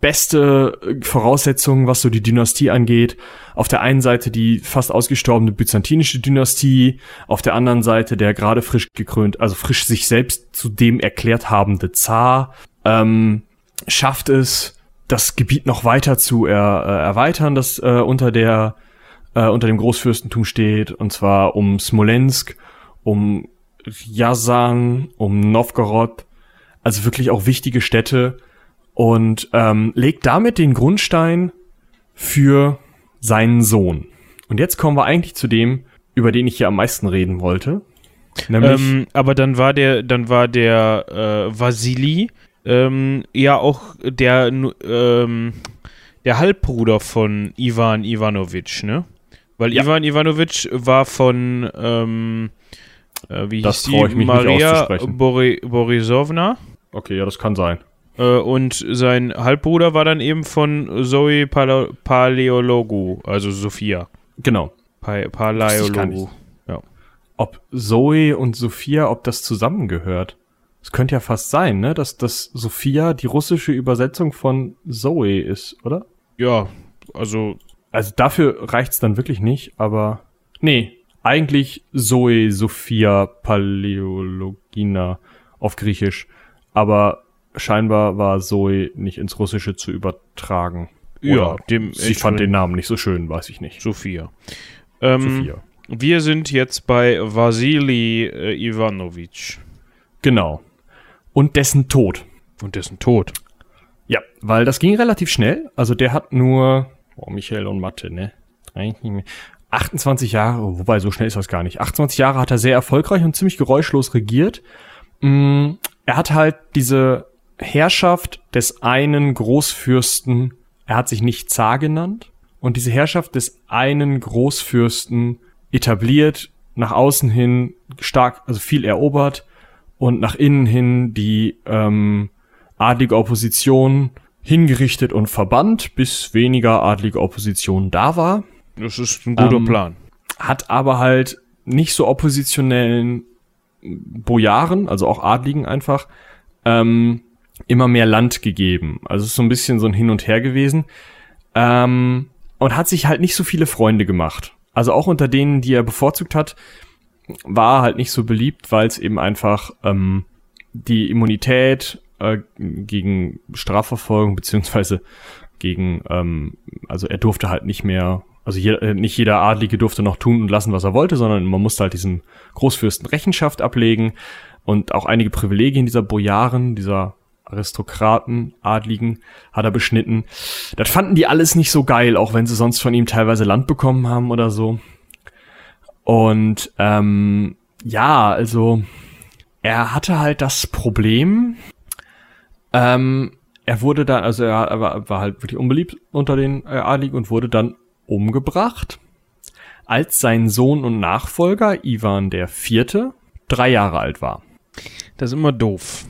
beste Voraussetzungen, was so die Dynastie angeht. Auf der einen Seite die fast ausgestorbene byzantinische Dynastie, auf der anderen Seite der gerade frisch gekrönt, also frisch sich selbst zu dem erklärt habende Zar, ähm, schafft es, das Gebiet noch weiter zu er, äh, erweitern, das äh, unter der äh, unter dem Großfürstentum steht, und zwar um Smolensk, um Ryazan, um Novgorod, also wirklich auch wichtige Städte und ähm, legt damit den Grundstein für seinen Sohn. Und jetzt kommen wir eigentlich zu dem, über den ich hier am meisten reden wollte. Nämlich ähm, aber dann war der, dann war der äh, Vasili ähm, ja auch der, ähm, der Halbbruder von Ivan Ivanovic, ne? Weil ja. Ivan Ivanovic war von ähm, äh, wie das hieß die? Maria Bori Borisovna. Okay, ja, das kann sein. Äh, und sein Halbbruder war dann eben von Zoe Pale Paleologu, also Sophia. Genau. Pa Paleologu. Ja. Ob Zoe und Sophia, ob das zusammengehört? Es könnte ja fast sein, ne? Dass, dass Sophia die russische Übersetzung von Zoe ist, oder? Ja, also. Also dafür reicht's dann wirklich nicht, aber. Nee, eigentlich Zoe Sophia Paleologina auf Griechisch. Aber scheinbar war Zoe nicht ins Russische zu übertragen. Ja, dem sie fand den Namen nicht so schön, weiß ich nicht. Sophia. Ähm, Sophia. Wir sind jetzt bei Vasili äh, Ivanovich. Genau. Und dessen Tod. Und dessen Tod. Ja, weil das ging relativ schnell. Also der hat nur, oh, Michael und Mathe, ne? 28 Jahre, wobei so schnell ist das gar nicht. 28 Jahre hat er sehr erfolgreich und ziemlich geräuschlos regiert. Mm, er hat halt diese Herrschaft des einen Großfürsten, er hat sich nicht Zar genannt, und diese Herrschaft des einen Großfürsten etabliert, nach außen hin stark, also viel erobert und nach innen hin die ähm, adlige Opposition hingerichtet und verbannt, bis weniger adlige Opposition da war. Das ist ein guter ähm, Plan. Hat aber halt nicht so oppositionellen Bojaren, also auch Adligen einfach, ähm, immer mehr Land gegeben. Also es ist so ein bisschen so ein Hin und Her gewesen. Ähm, und hat sich halt nicht so viele Freunde gemacht. Also auch unter denen, die er bevorzugt hat, war halt nicht so beliebt, weil es eben einfach ähm, die Immunität äh, gegen Strafverfolgung beziehungsweise gegen, ähm, also er durfte halt nicht mehr also hier, äh, nicht jeder Adlige durfte noch tun und lassen, was er wollte, sondern man musste halt diesem Großfürsten Rechenschaft ablegen und auch einige Privilegien dieser Bojaren, dieser Aristokraten, Adligen, hat er beschnitten. Das fanden die alles nicht so geil, auch wenn sie sonst von ihm teilweise Land bekommen haben oder so. Und ähm, ja, also er hatte halt das Problem, ähm, er wurde dann, also er war, war halt wirklich unbeliebt unter den äh, Adligen und wurde dann umgebracht, als sein Sohn und Nachfolger Ivan der Vierte drei Jahre alt war. Das ist immer doof.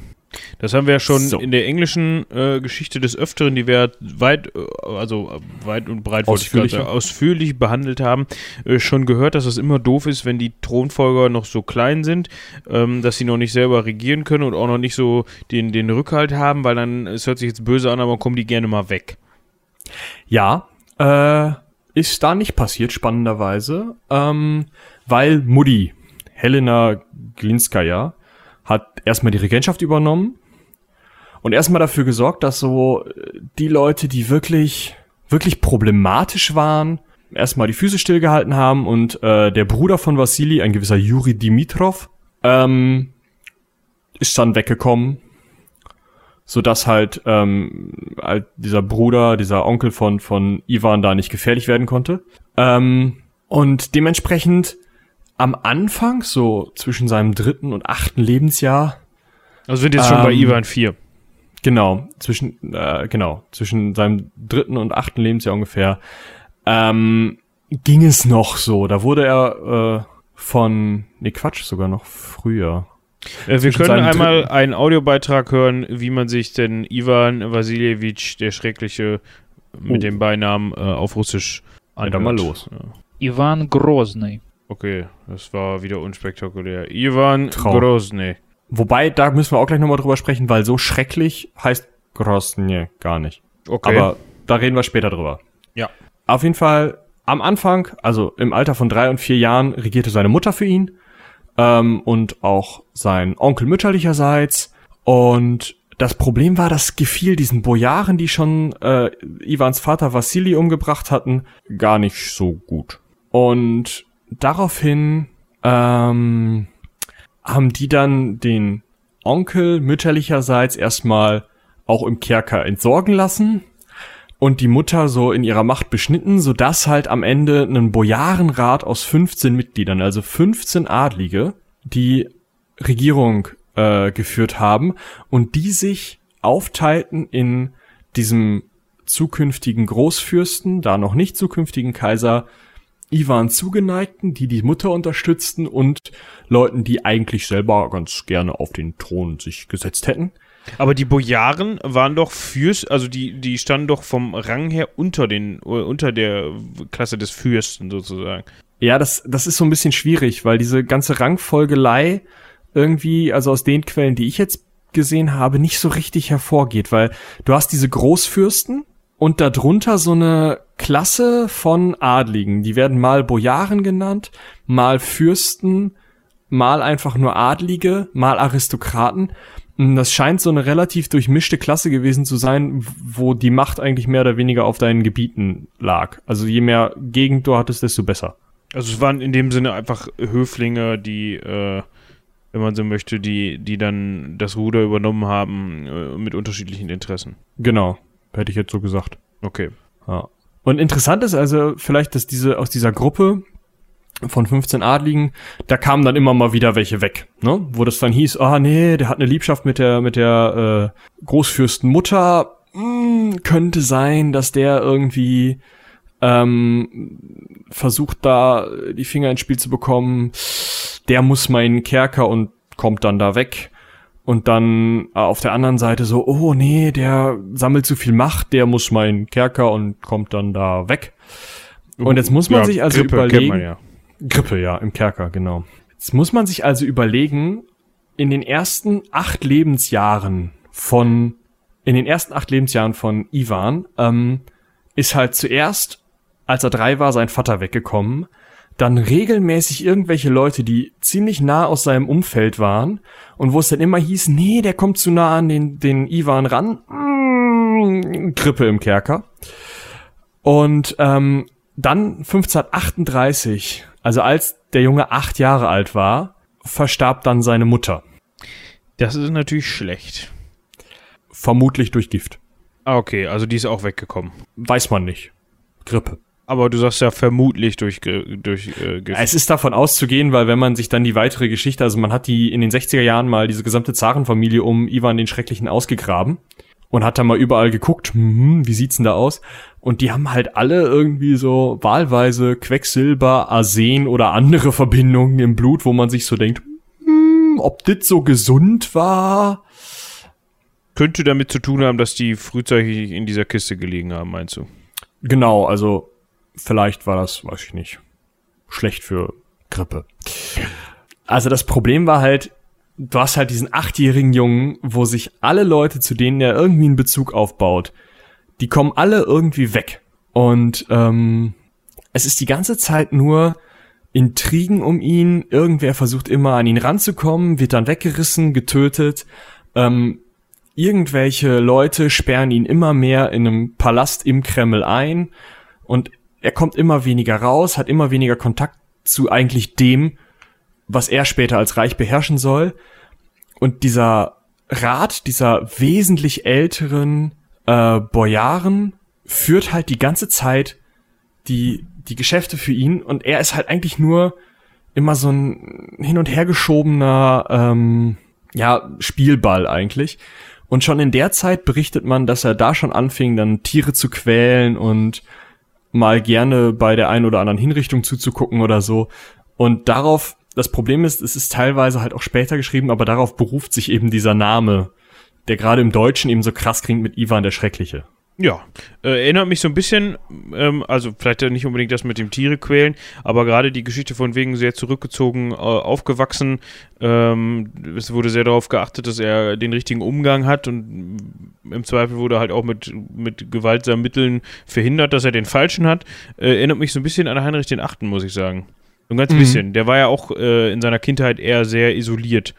Das haben wir ja schon So. in der englischen äh, Geschichte des Öfteren, die wir weit, äh, also weit und breit wollte ich gerade Ausführlicher. sagen, ausführlich behandelt haben, äh, schon gehört, dass es immer doof ist, wenn die Thronfolger noch so klein sind, ähm, dass sie noch nicht selber regieren können und auch noch nicht so den, den Rückhalt haben, weil dann, es hört sich jetzt böse an, aber kommen die gerne mal weg. Ja, äh, ist da nicht passiert, spannenderweise, ähm, weil Mutti, Helena Glinskaya, erstmal die Regentschaft übernommen und erstmal dafür gesorgt, dass so äh, die Leute, die wirklich, wirklich problematisch waren, erstmal die Füße stillgehalten haben und äh, der Bruder von Vassili, ein gewisser Juri Dimitrov, ähm, ist dann weggekommen, so dass halt, ähm, halt dieser Bruder, dieser Onkel von von Ivan da nicht gefährlich werden konnte. Ähm, und dementsprechend am Anfang, so zwischen seinem dritten und achten Lebensjahr. Also wir sind jetzt ähm, schon bei ähm, Ivan 4. Genau, zwischen, äh, genau, zwischen seinem dritten und achten Lebensjahr ungefähr, ähm, ging es noch so. Da wurde er äh, von, nee, Quatsch, sogar noch früher. Äh, wir können einmal einen Audiobeitrag hören, wie man sich denn Ivan Vasiljewitsch, der Schreckliche, mit oh. dem Beinamen äh, auf Russisch anhört. Ja, dann mal los. Ja. Ivan Grozny. Okay, das war wieder unspektakulär. Ivan Traum. Grozny. Wobei, da müssen wir auch gleich nochmal drüber sprechen, weil so schrecklich heißt Grosnje gar nicht. Okay. Aber da reden wir später drüber. Ja. Auf jeden Fall, am Anfang, also im Alter von drei und vier Jahren, regierte seine Mutter für ihn ähm, und auch sein Onkel mütterlicherseits. Und das Problem war, das gefiel diesen Bojaren, die schon äh, Ivans Vater Vassili umgebracht hatten, gar nicht so gut. Und daraufhin ähm, haben die dann den Onkel mütterlicherseits erstmal auch im Kerker entsorgen lassen und die Mutter so in ihrer Macht beschnitten, sodass halt am Ende ein Bojarenrat aus 15 Mitgliedern, also 15 Adlige, die Regierung äh, geführt haben und die sich aufteilten in diesem zukünftigen Großfürsten, da noch nicht zukünftigen Kaiser Ivan zugeneigten, die die Mutter unterstützten und Leuten, die eigentlich selber ganz gerne auf den Thron sich gesetzt hätten. Aber die Bojaren waren doch Fürst, also die, die standen doch vom Rang her unter den, unter der Klasse des Fürsten sozusagen. Ja, das, das ist so ein bisschen schwierig, weil diese ganze Rangfolgelei irgendwie, also aus den Quellen, die ich jetzt gesehen habe, nicht so richtig hervorgeht, weil du hast diese Großfürsten und darunter so eine Klasse von Adligen. Die werden mal Bojaren genannt, mal Fürsten, mal einfach nur Adlige, mal Aristokraten. Und Das scheint so eine relativ durchmischte Klasse gewesen zu sein, wo die Macht eigentlich mehr oder weniger auf deinen Gebieten lag. Also je mehr Gegend du hattest, desto besser. Also es waren in dem Sinne einfach Höflinge, die, äh, wenn man so möchte, die, die dann das Ruder übernommen haben äh, mit unterschiedlichen Interessen. Genau, hätte ich jetzt so gesagt. Okay. Ja. Und interessant ist also vielleicht, dass diese aus dieser Gruppe von 15 Adligen, da kamen dann immer mal wieder welche weg, ne? Wo das dann hieß, ah nee, der hat eine Liebschaft mit der mit der äh, Großfürstenmutter, hm, könnte sein, dass der irgendwie ähm, versucht da die Finger ins Spiel zu bekommen. Der muss meinen Kerker und kommt dann da weg. Und dann äh, auf der anderen Seite so, oh nee, der sammelt zu viel Macht, der muss meinen Kerker und kommt dann da weg. Und jetzt muss man Ja, sich also Grippe überlegen. Man ja. Grippe, ja, im Kerker, genau. Jetzt muss man sich also überlegen, in den ersten acht Lebensjahren von, in den ersten acht Lebensjahren von Ivan, ähm, ist halt zuerst, als er drei war, sein Vater weggekommen, dann regelmäßig irgendwelche Leute, die ziemlich nah aus seinem Umfeld waren und wo es dann immer hieß, nee, der kommt zu nah an den, den Ivan ran, mm, Grippe im Kerker. Und ähm, dann 1538, also als der Junge acht Jahre alt war, verstarb dann seine Mutter. Das ist natürlich schlecht. Vermutlich durch Gift. Ah, okay, also die ist auch weggekommen. Weiß man nicht. Grippe. Aber du sagst ja vermutlich durch, durch äh. Es ist davon auszugehen, weil wenn man sich dann die weitere Geschichte, also man hat die in den 60er Jahren mal diese gesamte Zarenfamilie um Ivan den Schrecklichen ausgegraben und hat dann mal überall geguckt, hm, wie sieht's denn da aus? Und die haben halt alle irgendwie so wahlweise Quecksilber, Arsen oder andere <laughs> Verbindungen im Blut, wo man sich so denkt, hm, ob das so gesund war? Könnte damit zu tun haben, dass die frühzeitig in dieser Kiste gelegen haben, meinst du? Genau, also vielleicht war das, weiß ich nicht, schlecht für Grippe. Also das Problem war halt, du hast halt diesen achtjährigen Jungen, wo sich alle Leute, zu denen er irgendwie einen Bezug aufbaut, die kommen alle irgendwie weg. Und ähm, es ist die ganze Zeit nur Intrigen um ihn. Irgendwer versucht immer an ihn ranzukommen, wird dann weggerissen, getötet. Ähm, irgendwelche Leute sperren ihn immer mehr in einem Palast im Kreml ein und er kommt immer weniger raus, hat immer weniger Kontakt zu eigentlich dem, was er später als Reich beherrschen soll. Und dieser Rat dieser wesentlich älteren äh, Bojaren führt halt die ganze Zeit die, die Geschäfte für ihn und er ist halt eigentlich nur immer so ein hin und her geschobener ähm, ja, Spielball eigentlich. Und schon in der Zeit berichtet man, dass er da schon anfing, dann Tiere zu quälen und mal gerne bei der einen oder anderen Hinrichtung zuzugucken oder so. Und darauf, das Problem ist, es ist teilweise halt auch später geschrieben, aber darauf beruft sich eben dieser Name, der gerade im Deutschen eben so krass klingt mit Ivan der Schreckliche. Ja, äh, erinnert mich so ein bisschen, ähm, also vielleicht nicht unbedingt das mit dem Tiere quälen, aber gerade die Geschichte von wegen sehr zurückgezogen äh, aufgewachsen. Ähm, es wurde sehr darauf geachtet, dass er den richtigen Umgang hat und im Zweifel wurde halt auch mit, mit gewaltsamen Mitteln verhindert, dass er den falschen hat. Äh, erinnert mich so ein bisschen an Heinrich den Achten, muss ich sagen. So ein ganz Mhm. bisschen. Der war ja auch äh, in seiner Kindheit eher sehr isoliert,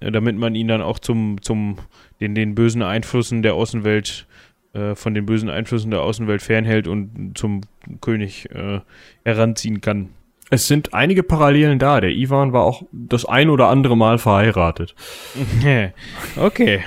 äh, damit man ihn dann auch zum, zum den, den bösen Einflüssen der Außenwelt äh, von den bösen Einflüssen der Außenwelt fernhält und zum König äh, heranziehen kann. Es sind einige Parallelen da. Der Ivan war auch das ein oder andere Mal verheiratet. <laughs> okay.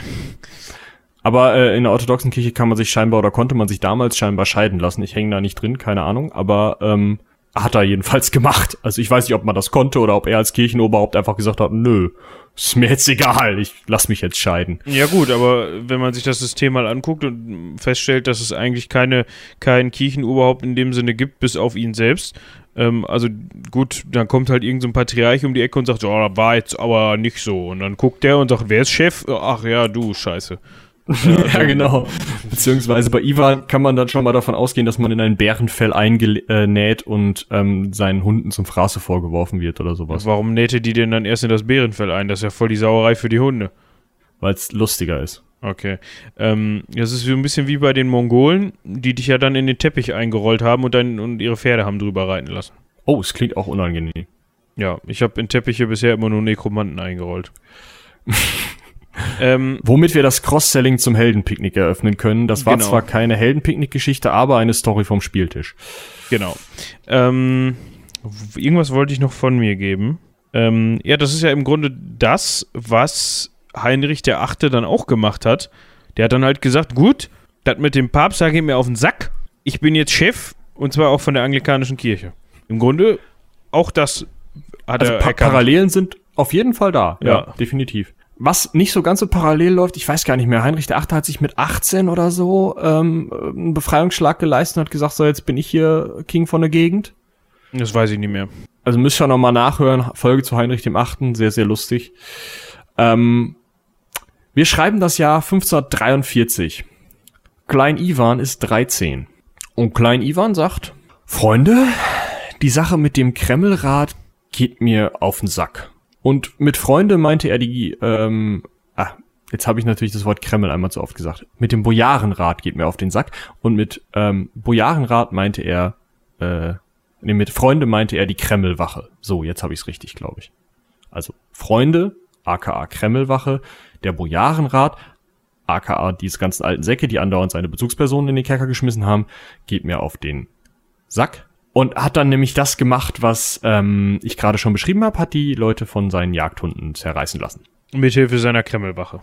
Aber äh, in der orthodoxen Kirche kann man sich scheinbar oder konnte man sich damals scheinbar scheiden lassen. Ich hänge da nicht drin, keine Ahnung. Aber ähm, hat er jedenfalls gemacht. Also ich weiß nicht, ob man das konnte oder ob er als Kirchenoberhaupt einfach gesagt hat, nö, ist mir jetzt egal, ich lass mich jetzt scheiden. Ja gut, aber wenn man sich das System mal anguckt und feststellt, dass es eigentlich keine kein Kirchenoberhaupt in dem Sinne gibt, bis auf ihn selbst. Ähm, also gut, dann kommt halt irgendein so Patriarch um die Ecke und sagt, oh, das war jetzt aber nicht so. Und dann guckt der und sagt, wer ist Chef? Ach ja, du, scheiße. Ja, <laughs> genau. Beziehungsweise bei Ivan kann man dann schon mal davon ausgehen, dass man in ein Bärenfell eingenäht und ähm, seinen Hunden zum Fraße vorgeworfen wird oder sowas. Warum nähte die denn dann erst in das Bärenfell ein? Das ist ja voll die Sauerei für die Hunde. Weil es lustiger ist. Okay. Ähm, das ist so ein bisschen wie bei den Mongolen, die dich ja dann in den Teppich eingerollt haben und, dann, und ihre Pferde haben drüber reiten lassen. Oh, es klingt auch unangenehm. Ja, ich habe in Teppiche bisher immer nur Nekromanten eingerollt. <laughs> ähm, Womit wir das Cross-Selling zum Heldenpicknick eröffnen können. Das war Genau. zwar keine Heldenpicknick-Geschichte, aber eine Story vom Spieltisch. genau. Ähm, irgendwas wollte ich noch von mir geben. Ähm, ja, das ist ja im Grunde das, was Heinrich der Achte dann auch gemacht hat. Der hat dann halt gesagt, gut, das mit dem Papst, da geht mir auf den Sack. Ich bin jetzt Chef und zwar auch von der anglikanischen Kirche. Im Grunde auch das hat Also er pa erkannt. Parallelen sind auf jeden Fall da. Ja. definitiv. Was nicht so ganz so parallel läuft, ich weiß gar nicht mehr. Heinrich der Achte hat sich mit 18 oder so ähm, einen Befreiungsschlag geleistet und hat gesagt, so jetzt bin ich hier King von der Gegend. Das weiß ich nicht mehr. Also müsst ihr noch mal nachhören. Folge zu Heinrich dem Achten, sehr, sehr lustig. Ähm, wir schreiben das Jahr 1543. Klein Ivan ist 13. Und Klein Ivan sagt, Freunde, die Sache mit dem Kremlrat geht mir auf den Sack. Und mit Freunde meinte er die, ähm, ah, jetzt habe ich natürlich das Wort Kreml einmal zu oft gesagt. Mit dem Bojarenrat geht mir auf den Sack. Und mit ähm, Bojarenrat meinte er, äh, nee, mit Freunde meinte er die Kremlwache. So, jetzt habe ich es richtig, glaube ich. Also Freunde, aka Kremlwache, der Bojarenrat, aka diese ganzen alten Säcke, die andauernd seine Bezugspersonen in den Kerker geschmissen haben, geht mir auf den Sack. Und hat dann nämlich das gemacht, was ähm, ich gerade schon beschrieben habe, hat die Leute von seinen Jagdhunden zerreißen lassen. Mithilfe seiner Kremmelwache.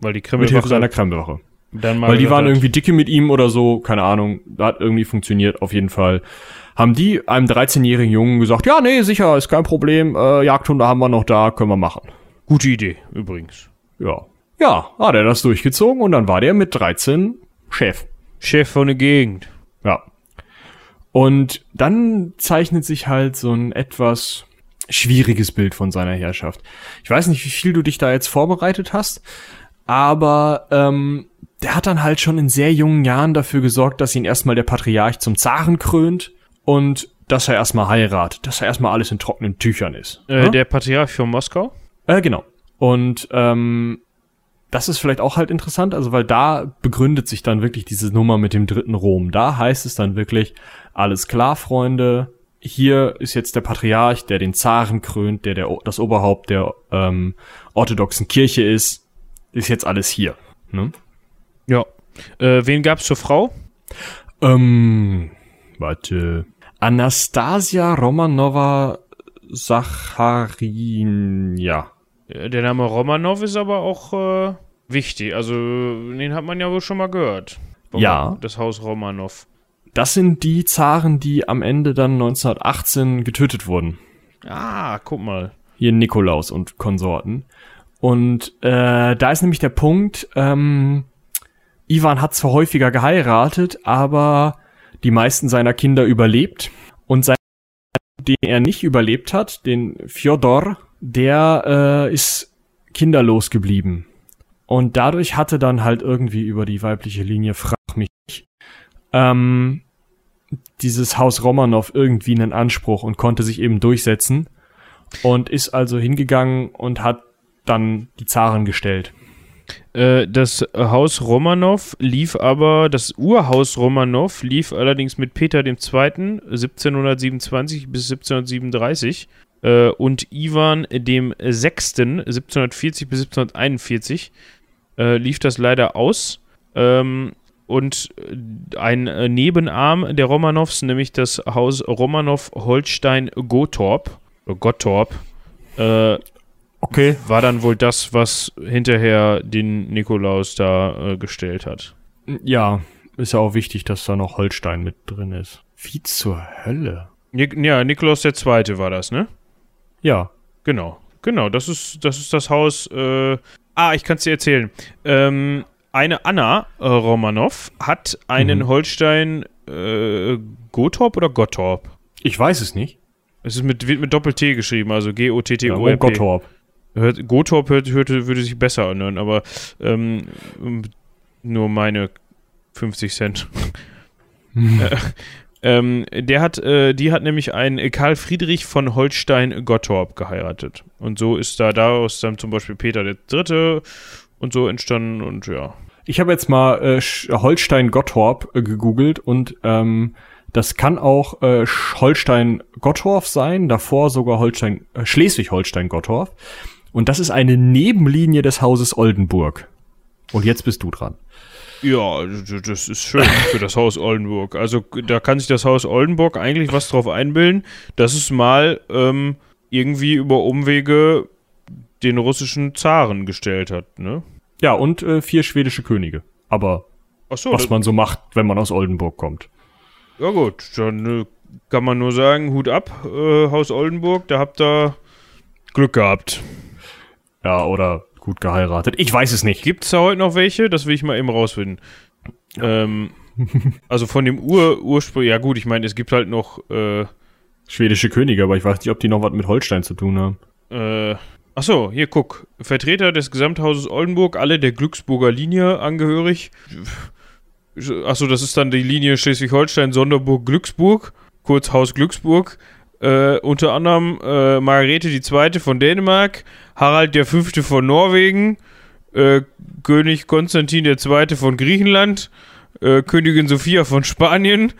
Weil die Mit Kremmelwache Hilfe seiner Kremmelwache. dann mal Weil die waren irgendwie dicke mit ihm oder so, keine Ahnung, hat irgendwie funktioniert, auf jeden Fall. Haben die einem 13-jährigen Jungen gesagt, ja, nee, sicher, ist kein Problem, äh, Jagdhunde haben wir noch da, können wir machen. Gute Idee, übrigens. Ja. Ja, hat er das durchgezogen und dann war der mit 13 Chef. Chef von der Gegend. Ja. Und dann zeichnet sich halt so ein etwas schwieriges Bild von seiner Herrschaft. Ich weiß nicht, wie viel du dich da jetzt vorbereitet hast, aber ähm, der hat dann halt schon in sehr jungen Jahren dafür gesorgt, dass ihn erstmal der Patriarch zum Zaren krönt und dass er erstmal heiratet, dass er erstmal alles in trockenen Tüchern ist. Äh, ne? Der Patriarch von Moskau. Äh, genau. Und ähm, das ist vielleicht auch halt interessant, also weil da begründet sich dann wirklich diese Nummer mit dem dritten Rom. Da heißt es dann wirklich, alles klar, Freunde, hier ist jetzt der Patriarch, der den Zaren krönt, der, der das Oberhaupt der ähm, orthodoxen Kirche ist, ist jetzt alles hier. Ne? Ja. Äh, wen gab's zur Frau? Ähm, warte. Anastasia Romanova Sacharin, ja. Äh, Der Name Romanov ist aber auch äh, wichtig. Also, den hat man ja wohl schon mal gehört. Ja. Das Haus Romanov. Das sind die Zaren, die am Ende dann 1918 getötet wurden. Ah, guck mal. Hier Nikolaus und Konsorten. Und äh, da ist nämlich der Punkt, ähm, Ivan hat zwar häufiger geheiratet, aber die meisten seiner Kinder überlebt. Und sein, den er nicht überlebt hat, den Fjodor, der äh, ist kinderlos geblieben. Und dadurch hatte dann halt irgendwie über die weibliche Linie, frag mich ähm, dieses Haus Romanov irgendwie einen Anspruch und konnte sich eben durchsetzen und ist also hingegangen und hat dann die Zaren gestellt. Äh, das Haus Romanov lief aber, das Urhaus Romanov lief allerdings mit Peter II. 1727 bis 1737 äh, und Ivan dem Sechsten 1740 bis 1741 äh, lief das leider aus. Ähm, und ein äh, Nebenarm der Romanows, nämlich das Haus Romanov-Holstein-Gottorp, äh, Gottorp, äh, Okay. war dann wohl das, was hinterher den Nikolaus da äh, gestellt hat. Ja, ist ja auch wichtig, dass da noch Holstein mit drin ist. Wie zur Hölle? Nik ja, Nikolaus der Zweite war das, ne? Ja. Genau, genau. Das ist das, ist das Haus. Äh, ah, ich kann es dir erzählen. Ähm, eine Anna äh, Romanov hat einen Mhm. Holstein äh, Gottorp oder Gottorp? Ich weiß es nicht. Es ist mit, wird mit Doppel-T geschrieben, also Ja, G-O-T-T-O-R-P. oh, Gottorp. Hört, Gottorp hört, hörte, würde sich besser anhören, aber ähm, nur meine 50 Cent. äh, <laughs> ähm, der hat, äh, die hat nämlich einen Karl Friedrich von Holstein-Gottorp geheiratet. Und so ist da daraus dann zum Beispiel Peter der Dritte und so entstanden und ja. Ich habe jetzt mal äh, Holstein-Gottorp äh, gegoogelt und ähm, das kann auch äh, Holstein-Gottorf sein, davor sogar Holstein, äh, Schleswig-Holstein-Gottorf. Und das ist eine Nebenlinie des Hauses Oldenburg. Und jetzt bist du dran. Ja, das ist schön für das Haus Oldenburg. Also da kann sich das Haus Oldenburg eigentlich was drauf einbilden, dass es mal ähm, irgendwie über Umwege den russischen Zaren gestellt hat, ne? Ja, und äh, vier schwedische Könige. Aber Achso, was man so macht, wenn man aus Oldenburg kommt. ja gut, dann äh, kann man nur sagen, Hut ab, äh, Haus Oldenburg, da habt ihr Glück gehabt. Ja, oder gut geheiratet. Ich weiß es nicht. Gibt's da heute noch welche? Das will ich mal eben rausfinden. Ähm, <laughs> also von dem Ur Ursprung, ja gut, ich meine, es gibt halt noch äh, Schwedische Könige, aber ich weiß nicht, ob die noch was mit Holstein zu tun haben. Äh, achso, hier guck. Vertreter des Gesamthauses Oldenburg, alle der Glücksburger Linie angehörig. Achso, das ist dann die Linie Schleswig-Holstein, Sonderburg, Glücksburg, kurz Haus Glücksburg. Äh, unter anderem äh, Margarete II. von Dänemark, Harald V. von Norwegen, äh, König Konstantin II. von Griechenland, äh, Königin Sophia von Spanien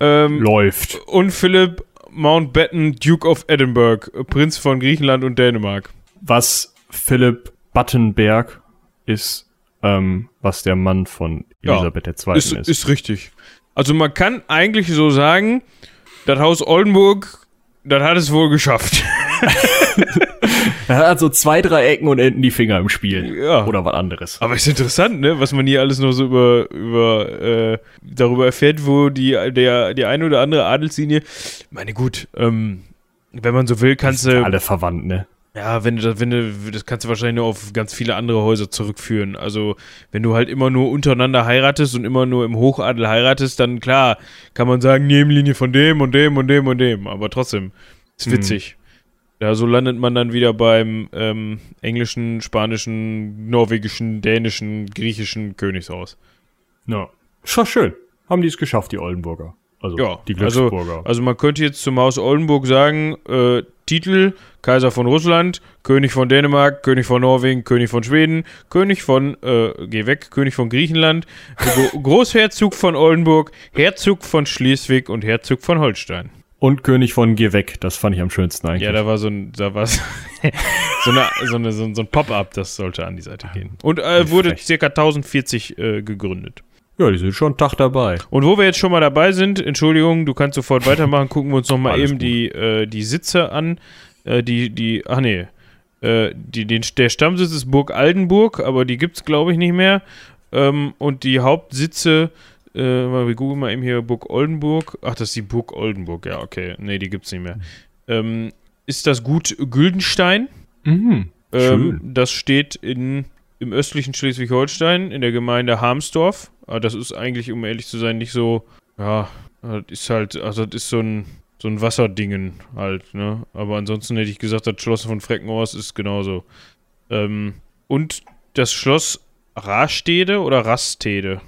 ähm, Läuft. und Philipp Mountbatten, Duke of Edinburgh, Prinz von Griechenland und Dänemark. Was Philipp Battenberg ist, ähm, was der Mann von Ja, Elisabeth II. Ist, ist. ist richtig. Also man kann eigentlich so sagen, das Haus Oldenburg, das hat es wohl geschafft. <laughs> Er hat so zwei, drei Ecken und enden die Finger im Spiel. Ja. Oder was anderes. Aber ist interessant, ne, was man hier alles noch so über, über äh, darüber erfährt, wo die, der, die eine oder andere Adelslinie, meine gut, ähm, wenn man so will, kannst du, Alle verwandt, ne? Ja, wenn du das, wenn du, das kannst du wahrscheinlich nur auf ganz viele andere Häuser zurückführen. Also, wenn du halt immer nur untereinander heiratest und immer nur im Hochadel heiratest, dann klar, kann man sagen, Nebenlinie von dem und dem und dem und dem. Aber trotzdem, ist witzig. Ja, so landet man dann wieder beim ähm, englischen, spanischen, norwegischen, dänischen, griechischen Königshaus. Ja. Schon schön. Haben die es geschafft, die Oldenburger. Also Ja, die also, Glücksburger. also man könnte jetzt zum Haus Oldenburg sagen, äh, Titel, Kaiser von Russland, König von Dänemark, König von Norwegen, König von Schweden, König von, äh, geh weg, König von Griechenland, Gro <laughs> Großherzog von Oldenburg, Herzog von Schleswig und Herzog von Holstein. Und König von Geh weg, das fand ich am schönsten eigentlich. Ja, da war so ein, da war so, <laughs> eine, so, eine, so, ein- Pop-up, das sollte an die Seite gehen. Und äh, wurde circa 1040 äh, gegründet. Ja, die sind schon einen Tag dabei. Und wo wir jetzt schon mal dabei sind, Entschuldigung, du kannst sofort weitermachen, gucken wir uns nochmal eben gut. die, äh, die Sitze an. Äh, die, die, ach nee, äh, die, den, der Stammsitz ist Burg Aldenburg, aber die gibt's glaube ich nicht mehr. Ähm, und die Hauptsitze, äh, wir googeln mal eben hier Burg Oldenburg. Ach, das ist die Burg Oldenburg, ja, okay. Nee, die gibt's nicht mehr. Ähm, ist das Gut Güldenstein? Mhm. Ähm, Schön. das steht in, im östlichen Schleswig-Holstein in der Gemeinde Harmsdorf. Aber das ist eigentlich, um ehrlich zu sein, nicht so, ja, das ist halt, also das ist so ein, so ein Wasserdingen halt, ne? Aber ansonsten hätte ich gesagt, das Schloss von Freckenhorst ist genauso. Ähm, und das Schloss Rastede oder Rastede?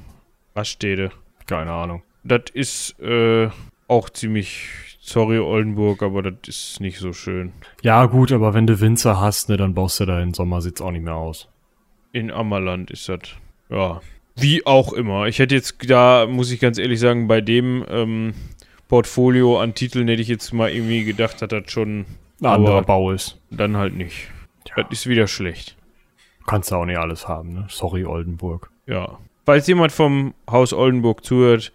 Rastede. Keine Ahnung. Das ist äh, auch ziemlich, sorry Oldenburg, aber das ist nicht so schön. Ja, gut, aber wenn du Winzer hast, ne, dann baust du deinen Sommersitz auch nicht mehr aus. In Ammerland ist das. Ja. Wie auch immer. Ich hätte jetzt da, muss ich ganz ehrlich sagen, bei dem ähm, Portfolio an Titeln hätte ich jetzt mal irgendwie gedacht, dass das schon. Ein anderer Bau ist. dann halt nicht. Das ist wieder schlecht. Kannst du auch nicht alles haben, ne? Sorry, Oldenburg. Ja. Falls jemand vom Haus Oldenburg zuhört,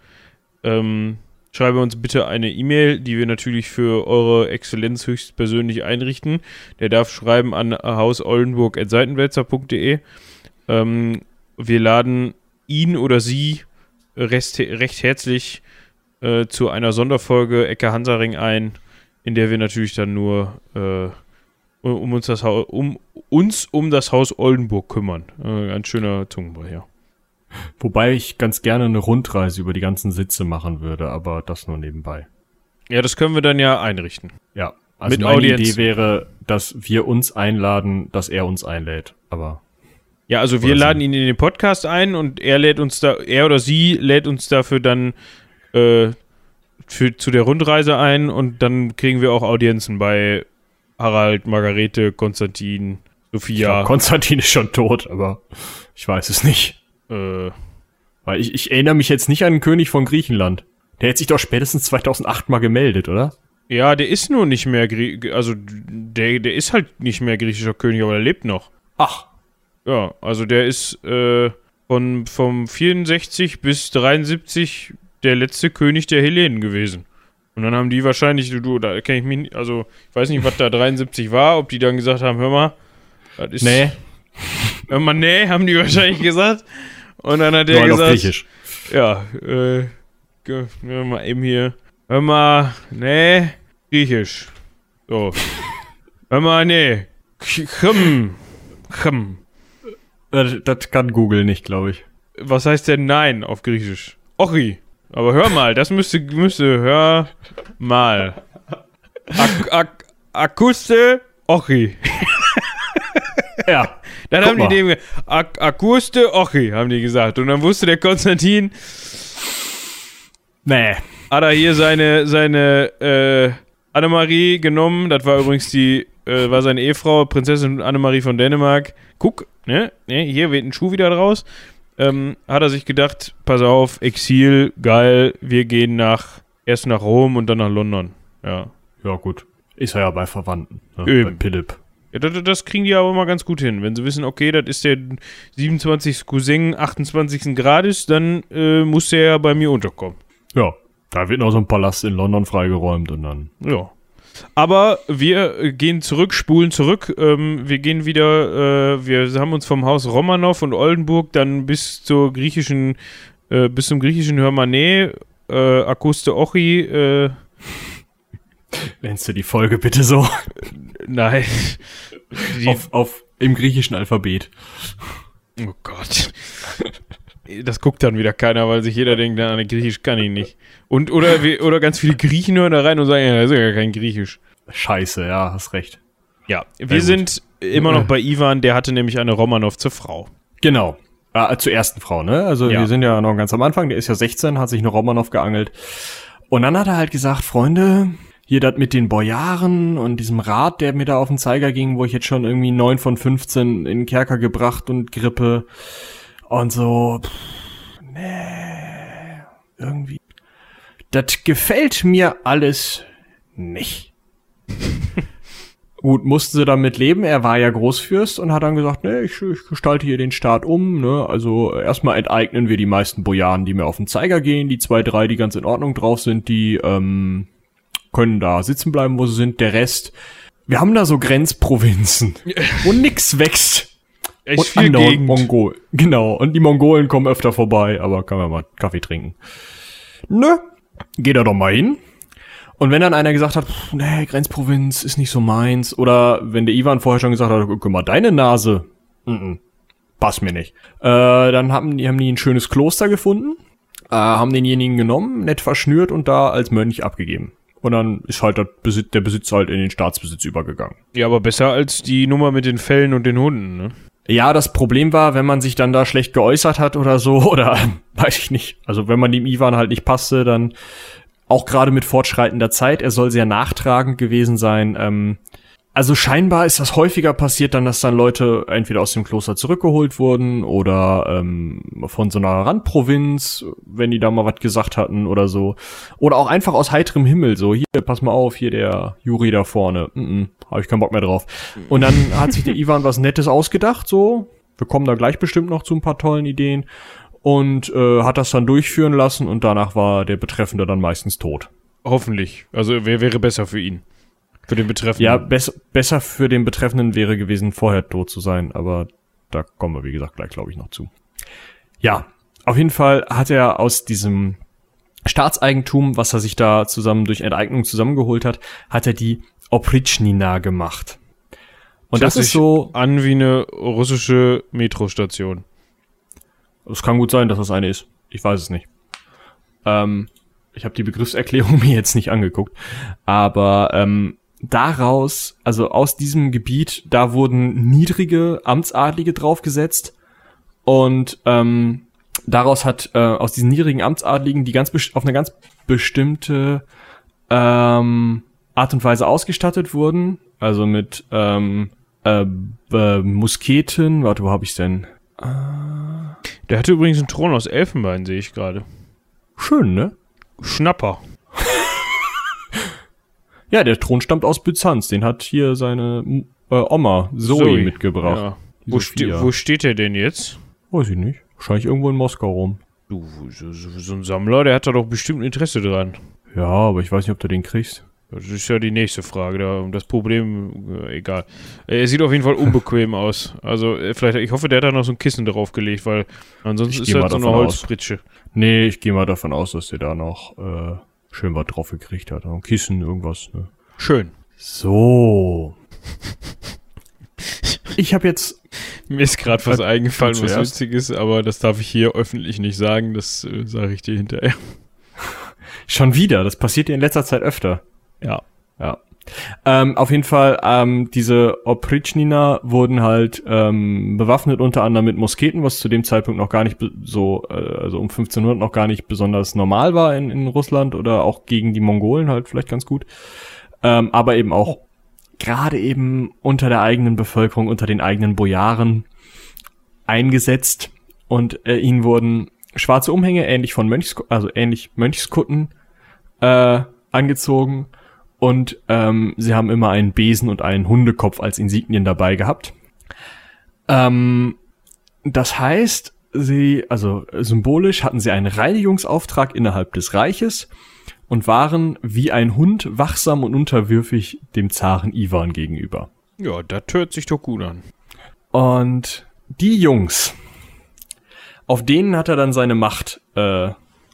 ähm, schreibe uns bitte eine E-Mail, die wir natürlich für eure Exzellenz höchstpersönlich einrichten. Der darf schreiben an hausoldenburg.seitenwälzer.de. Ähm, wir laden ihn oder sie recht, recht herzlich äh, zu einer Sonderfolge Ecke Hansaring ein, in der wir natürlich dann nur äh, um uns das Haus um uns um das Haus Oldenburg kümmern. Äh, ein schöner Zungenbrecher. Wobei ich ganz gerne eine Rundreise über die ganzen Sitze machen würde, aber das nur nebenbei. Ja, das können wir dann ja einrichten. Ja. Also Mit meine Audienz. Idee wäre, dass wir uns einladen, dass er uns einlädt. Aber Ja, also wir so. laden ihn in den Podcast ein und er lädt uns da, er oder sie lädt uns dafür dann äh, für, zu der Rundreise ein und dann kriegen wir auch Audienzen bei Harald, Margarete, Konstantin. Sophia. Konstantin ist schon tot, aber ich weiß es nicht. äh, Weil ich, ich erinnere mich jetzt nicht an den König von Griechenland. Der hätte sich doch spätestens 2008 mal gemeldet, oder? ja, der ist nur nicht mehr, Grie also der, der ist halt nicht mehr griechischer König, aber er lebt noch. Ach. Ja, also der ist äh, von vom 64 bis 73 der letzte König der Hellenen gewesen. Und dann haben die wahrscheinlich, du, du da kenne ich mich nicht, also ich weiß nicht, was da 73 war, ob die dann gesagt haben, hör mal, das ist. Nee, <laughs> Hör mal, nee, haben die wahrscheinlich gesagt. Und dann hat er halt auf gesagt, Griechisch. ja, äh, hör mal eben hier, hör mal, nee, Griechisch. So. <laughs> hör mal, nee, Chm, Chm. Das, kann Google nicht, glaube ich. Was heißt denn Nein auf Griechisch? Ochi. Aber hör mal, das müsste, müsste, hör mal. Ak ak Akuste Ochi. <laughs> Ja. Dann Guck haben die dem Ak Akuste Ochi, haben die gesagt. Und dann wusste der Konstantin, Nee. hat er hier seine, seine äh, Annemarie genommen. Das war übrigens die, äh, war seine Ehefrau, Prinzessin Annemarie von Dänemark. Guck, ne, ne hier wird ein Schuh wieder draus. Ähm, hat er sich gedacht, pass auf, Exil, geil, wir gehen nach, erst nach Rom und dann nach London. Ja. Ja, gut. Ist er ja bei Verwandten. Ne? Eben. Bei Philipp. Ja, das, das kriegen die aber mal ganz gut hin. Wenn sie wissen, okay, das ist der 27. Cousin 28. Grades, dann äh, muss der ja bei mir unterkommen. Ja, Da wird noch so ein Palast in London freigeräumt und dann. Ja. Aber wir gehen zurück, spulen zurück. Ähm, wir gehen wieder, äh, wir haben uns vom Haus Romanov und Oldenburg dann bis zur griechischen, äh, bis zum griechischen Hörmanä, äh, Akuste Ochi, äh, Nennst du die Folge bitte so? nein. Auf, auf, im griechischen Alphabet. oh Gott. Das guckt dann wieder keiner, weil sich jeder denkt, na, Griechisch kann ich nicht. Und, oder, oder ganz viele Griechen hören da rein und sagen, ja, das ist ja kein Griechisch. Scheiße, ja, hast recht. Ja, wir gut. sind immer noch bei Ivan, der hatte nämlich eine Romanov zur Frau. Genau. Äh, zur ersten Frau, ne? Also Ja. wir sind ja noch ganz am Anfang, der ist ja 16, hat sich eine Romanov geangelt. Und dann hat er halt gesagt, Freunde, hier das mit den Bojaren und diesem Rat, der mir da auf den Zeiger ging, wo ich jetzt schon irgendwie neun von 15 in den Kerker gebracht und Grippe und so, pff, nee, irgendwie. Das gefällt mir alles nicht. Gut, mussten sie damit leben. Er war ja Großfürst und hat dann gesagt, ne, ich, ich gestalte hier den Staat um. Ne? Also erstmal enteignen wir die meisten Bojaren, die mir auf den Zeiger gehen. Die zwei, drei, die ganz in Ordnung drauf sind, die ähm, können da sitzen bleiben, wo sie sind. Der Rest, wir haben da so Grenzprovinzen, <laughs> wo nix wächst. Echt und viel Gegend. Mongol. Genau, und die Mongolen kommen öfter vorbei, aber kann man mal Kaffee trinken. Ne, geht da doch mal hin. Und wenn dann einer gesagt hat, pff, nee, Grenzprovinz ist nicht so meins, oder wenn der Ivan vorher schon gesagt hat, guck mal, deine Nase, mm -mm, passt mir nicht. Äh, dann haben die, haben die ein schönes Kloster gefunden, äh, haben denjenigen genommen, nett verschnürt und da als Mönch abgegeben. Und dann ist halt der Besitz, der Besitz halt in den Staatsbesitz übergegangen. Ja, aber besser als die Nummer mit den Fellen und den Hunden, ne? Ja, das Problem war, wenn man sich dann da schlecht geäußert hat oder so, <laughs> oder weiß ich nicht. Also wenn man dem Ivan halt nicht passte, dann auch gerade mit fortschreitender Zeit, er soll sehr nachtragend gewesen sein. Ähm, also scheinbar ist das häufiger passiert dann, dass dann Leute entweder aus dem Kloster zurückgeholt wurden oder ähm, von so einer Randprovinz, wenn die da mal was gesagt hatten oder so. Oder auch einfach aus heiterem Himmel, so hier, pass mal auf, hier der Juri da vorne. Mm -mm, hab ich keinen Bock mehr drauf. Und dann hat sich der Ivan was Nettes ausgedacht, so. Wir kommen da gleich bestimmt noch zu ein paar tollen Ideen. Und äh, hat das dann durchführen lassen und danach war der Betreffende dann meistens tot. Hoffentlich. Also wer wäre besser für ihn? Für den Betreffenden. Ja, bess besser für den Betreffenden wäre gewesen, vorher tot zu sein, aber da kommen wir, wie gesagt, gleich, glaube ich, noch zu. Ja, auf jeden Fall hat er aus diesem Staatseigentum, was er sich da zusammen durch Enteignung zusammengeholt hat, hat er die Oprichnina gemacht. Und das Hört ist so, an wie eine russische Metrostation. es kann gut sein, dass das eine ist. Ich weiß es nicht. Ähm, ich habe die Begriffserklärung <laughs> mir jetzt nicht angeguckt, aber ähm, daraus, also aus diesem Gebiet, da wurden niedrige Amtsadlige draufgesetzt und ähm, daraus hat äh, aus diesen niedrigen Amtsadligen, die ganz auf eine ganz bestimmte ähm, Art und Weise ausgestattet wurden, also mit ähm, äh, äh, Musketen, warte, wo habe ich denn? Der hatte übrigens einen Thron aus Elfenbein, sehe ich gerade. Schön, ne? Schnapper. Ja, der Thron stammt aus Byzanz. Den hat hier seine äh, Oma Zoe, mitgebracht. Ja. Wo, ste wo steht er denn jetzt? Weiß ich nicht. Wahrscheinlich irgendwo in Moskau rum. Du, so, so, ein Sammler, der hat da doch bestimmt ein Interesse dran. Ja, aber ich weiß nicht, ob du den kriegst. Das ist ja die nächste Frage. Da, das Problem, äh, egal. Äh, Er sieht auf jeden Fall unbequem <laughs> aus. Also, äh, vielleicht, ich hoffe, der hat da noch so ein Kissen draufgelegt, weil ansonsten Ich ist das mal so eine davon aus. Holzpritsche. Nee, ich gehe mal davon aus, dass der da noch äh, schön was drauf gekriegt hat. Ein Kissen, irgendwas. Ne? Schön. So. <laughs> Ich habe jetzt Mir ist gerade was eingefallen, was? Witziges, aber das darf ich hier öffentlich nicht sagen. Das äh, sage ich dir hinterher. schon wieder, das passiert dir in letzter Zeit öfter. Ja. Ja. Ähm, auf jeden Fall, ähm, diese Oprichnina wurden halt ähm, bewaffnet unter anderem mit Musketen, was zu dem Zeitpunkt noch gar nicht so, äh, also um 1500 noch gar nicht besonders normal war in, in Russland oder auch gegen die Mongolen halt vielleicht ganz gut. Ähm, aber eben auch gerade eben unter der eigenen Bevölkerung, unter den eigenen Bojaren eingesetzt und äh, ihnen wurden schwarze Umhänge, ähnlich von Mönchs, also ähnlich Mönchskutten, äh, angezogen und ähm, sie haben immer einen Besen und einen Hundekopf als Insignien dabei gehabt. Ähm, das heißt, sie, also symbolisch hatten sie einen Reinigungsauftrag innerhalb des Reiches und waren wie ein Hund wachsam und unterwürfig dem Zaren Ivan gegenüber. Ja, das hört sich doch gut an. Und die Jungs, auf denen hat er dann seine Macht äh,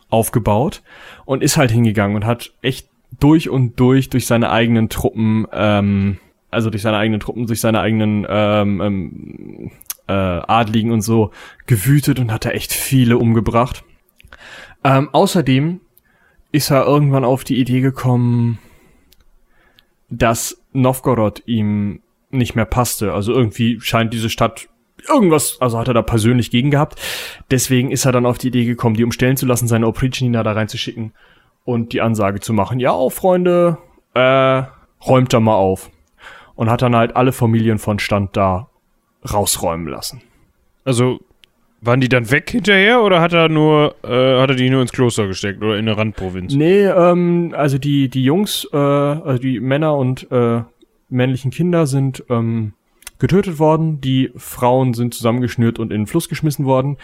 aufgebaut und ist halt hingegangen und hat echt durch und durch durch seine eigenen Truppen, ähm, also durch seine eigenen Truppen, durch seine eigenen ähm, ähm, äh, Adligen und so gewütet und hat da echt viele umgebracht. Ähm, außerdem ist er irgendwann auf die Idee gekommen, dass Novgorod ihm nicht mehr passte. Also irgendwie scheint diese Stadt irgendwas, also hat er da persönlich gegen gehabt. Deswegen ist er dann auf die Idee gekommen, die umstellen zu lassen, seine Oprichnina da reinzuschicken und die Ansage zu machen, ja, oh, Freunde, äh, räumt da mal auf. Und hat dann halt alle Familien von Stand da rausräumen lassen. Also, waren die dann weg hinterher oder hat er nur, äh, hat er die nur ins Kloster gesteckt oder in eine Randprovinz? Nee, ähm, also die, die Jungs, äh, also die Männer und äh, männlichen Kinder sind ähm, getötet worden, die Frauen sind zusammengeschnürt und in den Fluss geschmissen worden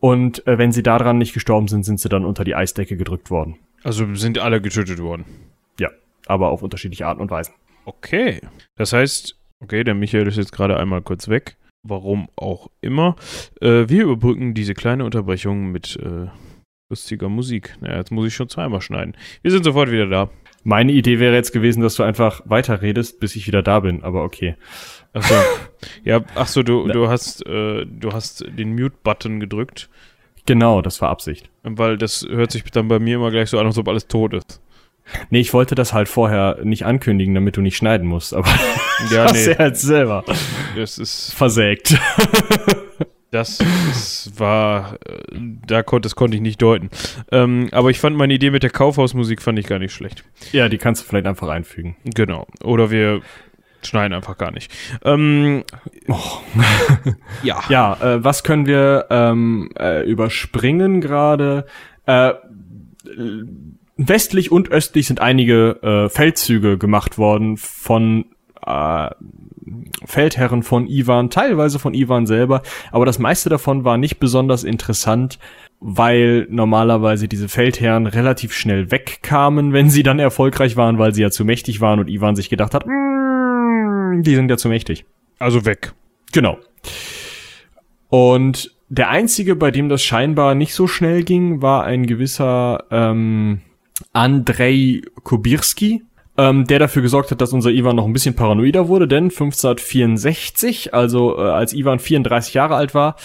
und äh, wenn sie daran nicht gestorben sind, sind sie dann unter die Eisdecke gedrückt worden. Also sind alle getötet worden. Ja, aber auf unterschiedliche Arten und Weisen. Okay. Das heißt, okay, der Michael ist jetzt gerade einmal kurz weg. Warum auch immer. Äh, wir überbrücken diese kleine Unterbrechung mit äh, lustiger Musik. Naja, jetzt muss ich schon zweimal schneiden. Wir sind sofort wieder da. Meine Idee wäre jetzt gewesen, dass du einfach weiterredest, bis ich wieder da bin, aber okay. Achso. <laughs> ja, achso, du, du hast, äh, du hast den Mute-Button gedrückt. Genau, das war Absicht. Weil das hört sich dann bei mir immer gleich so an, als ob alles tot ist. Nee, ich wollte das halt vorher nicht ankündigen, damit du nicht schneiden musst, aber <laughs> Ja, <laughs> hast nee. du halt selber Das ist, versägt. <laughs> das ist, war, da konnte, das konnte ich nicht deuten. Ähm, aber ich fand meine Idee mit der Kaufhausmusik fand ich gar nicht schlecht. ja, die kannst du vielleicht einfach einfügen. Genau. Oder wir schneiden einfach gar nicht. Ähm, <laughs> ja. Ja, äh, was können wir ähm, äh, überspringen gerade? Äh, westlich und östlich sind einige äh, Feldzüge gemacht worden von äh, Feldherren von Ivan, teilweise von Ivan selber, aber das meiste davon war nicht besonders interessant, weil normalerweise diese Feldherren relativ schnell wegkamen, wenn sie dann erfolgreich waren, weil sie ja zu mächtig waren und Ivan sich gedacht hat, "Mm, die sind ja zu mächtig. Also weg. Genau. Und der einzige, bei dem das scheinbar nicht so schnell ging, war ein gewisser ähm, Andrei Kubirski, ähm, der dafür gesorgt hat, dass unser Ivan noch ein bisschen paranoider wurde, denn 1564, also äh, als Ivan 34 Jahre alt war,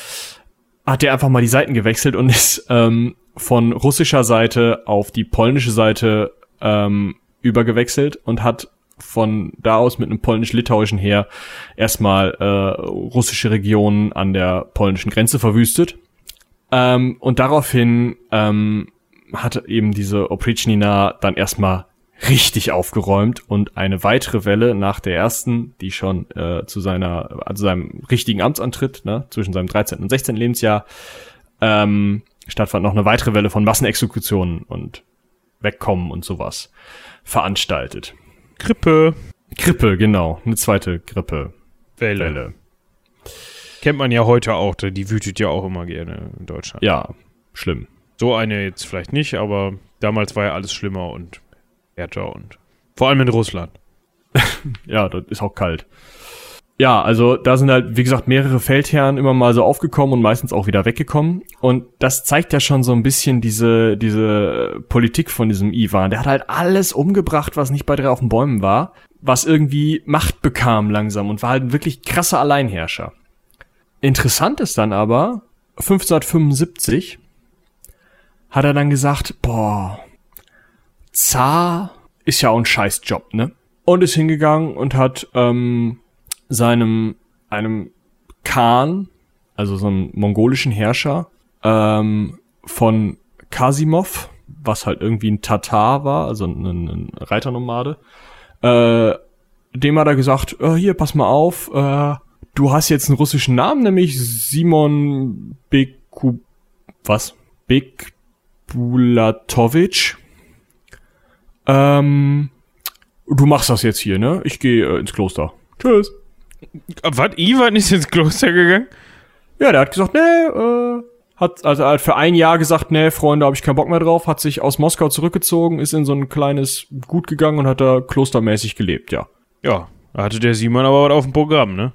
hat er einfach mal die Seiten gewechselt und <laughs> ist ähm, von russischer Seite auf die polnische Seite ähm, übergewechselt und hat von da aus mit einem polnisch-litauischen Heer erstmal äh, russische Regionen an der polnischen Grenze verwüstet. Ähm, und daraufhin ähm, hat eben diese Oprichnina dann erstmal richtig aufgeräumt und eine weitere Welle nach der ersten, die schon äh, zu seiner, also seinem richtigen Amtsantritt, ne, zwischen seinem 13. und 16. Lebensjahr, ähm, stattfand noch eine weitere Welle von Massenexekutionen und Wegkommen und sowas veranstaltet. Grippe. Grippe, genau. Eine zweite Grippe. Welle. Welle. Kennt man ja heute auch. Die wütet ja auch immer gerne in Deutschland. Ja, schlimm. So eine jetzt vielleicht nicht, aber damals war ja alles schlimmer und härter und vor allem in Russland. <laughs> Ja, das ist auch kalt. Ja, also da sind halt, wie gesagt, mehrere Feldherren immer mal so aufgekommen und meistens auch wieder weggekommen. Und das zeigt ja schon so ein bisschen diese, diese Politik von diesem Ivan. Der hat halt alles umgebracht, was nicht bei drei auf den Bäumen war, was irgendwie Macht bekam langsam und war halt ein wirklich krasser Alleinherrscher. Interessant ist dann aber, 1575 hat er dann gesagt, boah, Zar ist ja auch ein Scheißjob, ne? Und ist hingegangen und hat ähm, seinem, einem Khan, also so einem mongolischen Herrscher, ähm, von Kasimov, was halt irgendwie ein Tatar war, also ein, ein Reiternomade, äh, dem hat er gesagt, äh, hier, pass mal auf, äh, du hast jetzt einen russischen Namen, nämlich Simon Beku, was? Bekbulatovic. Ähm, du machst das jetzt hier, ne? Ich gehe äh, ins Kloster. Tschüss. Was? Ivan ist ins Kloster gegangen? Ja, der hat gesagt, nee, äh, hat also hat für ein Jahr gesagt, nee, Freunde, habe ich keinen Bock mehr drauf, hat sich aus Moskau zurückgezogen, ist in so ein kleines Gut gegangen und hat da klostermäßig gelebt, ja. Ja, da hatte der Simon aber was auf dem Programm, ne?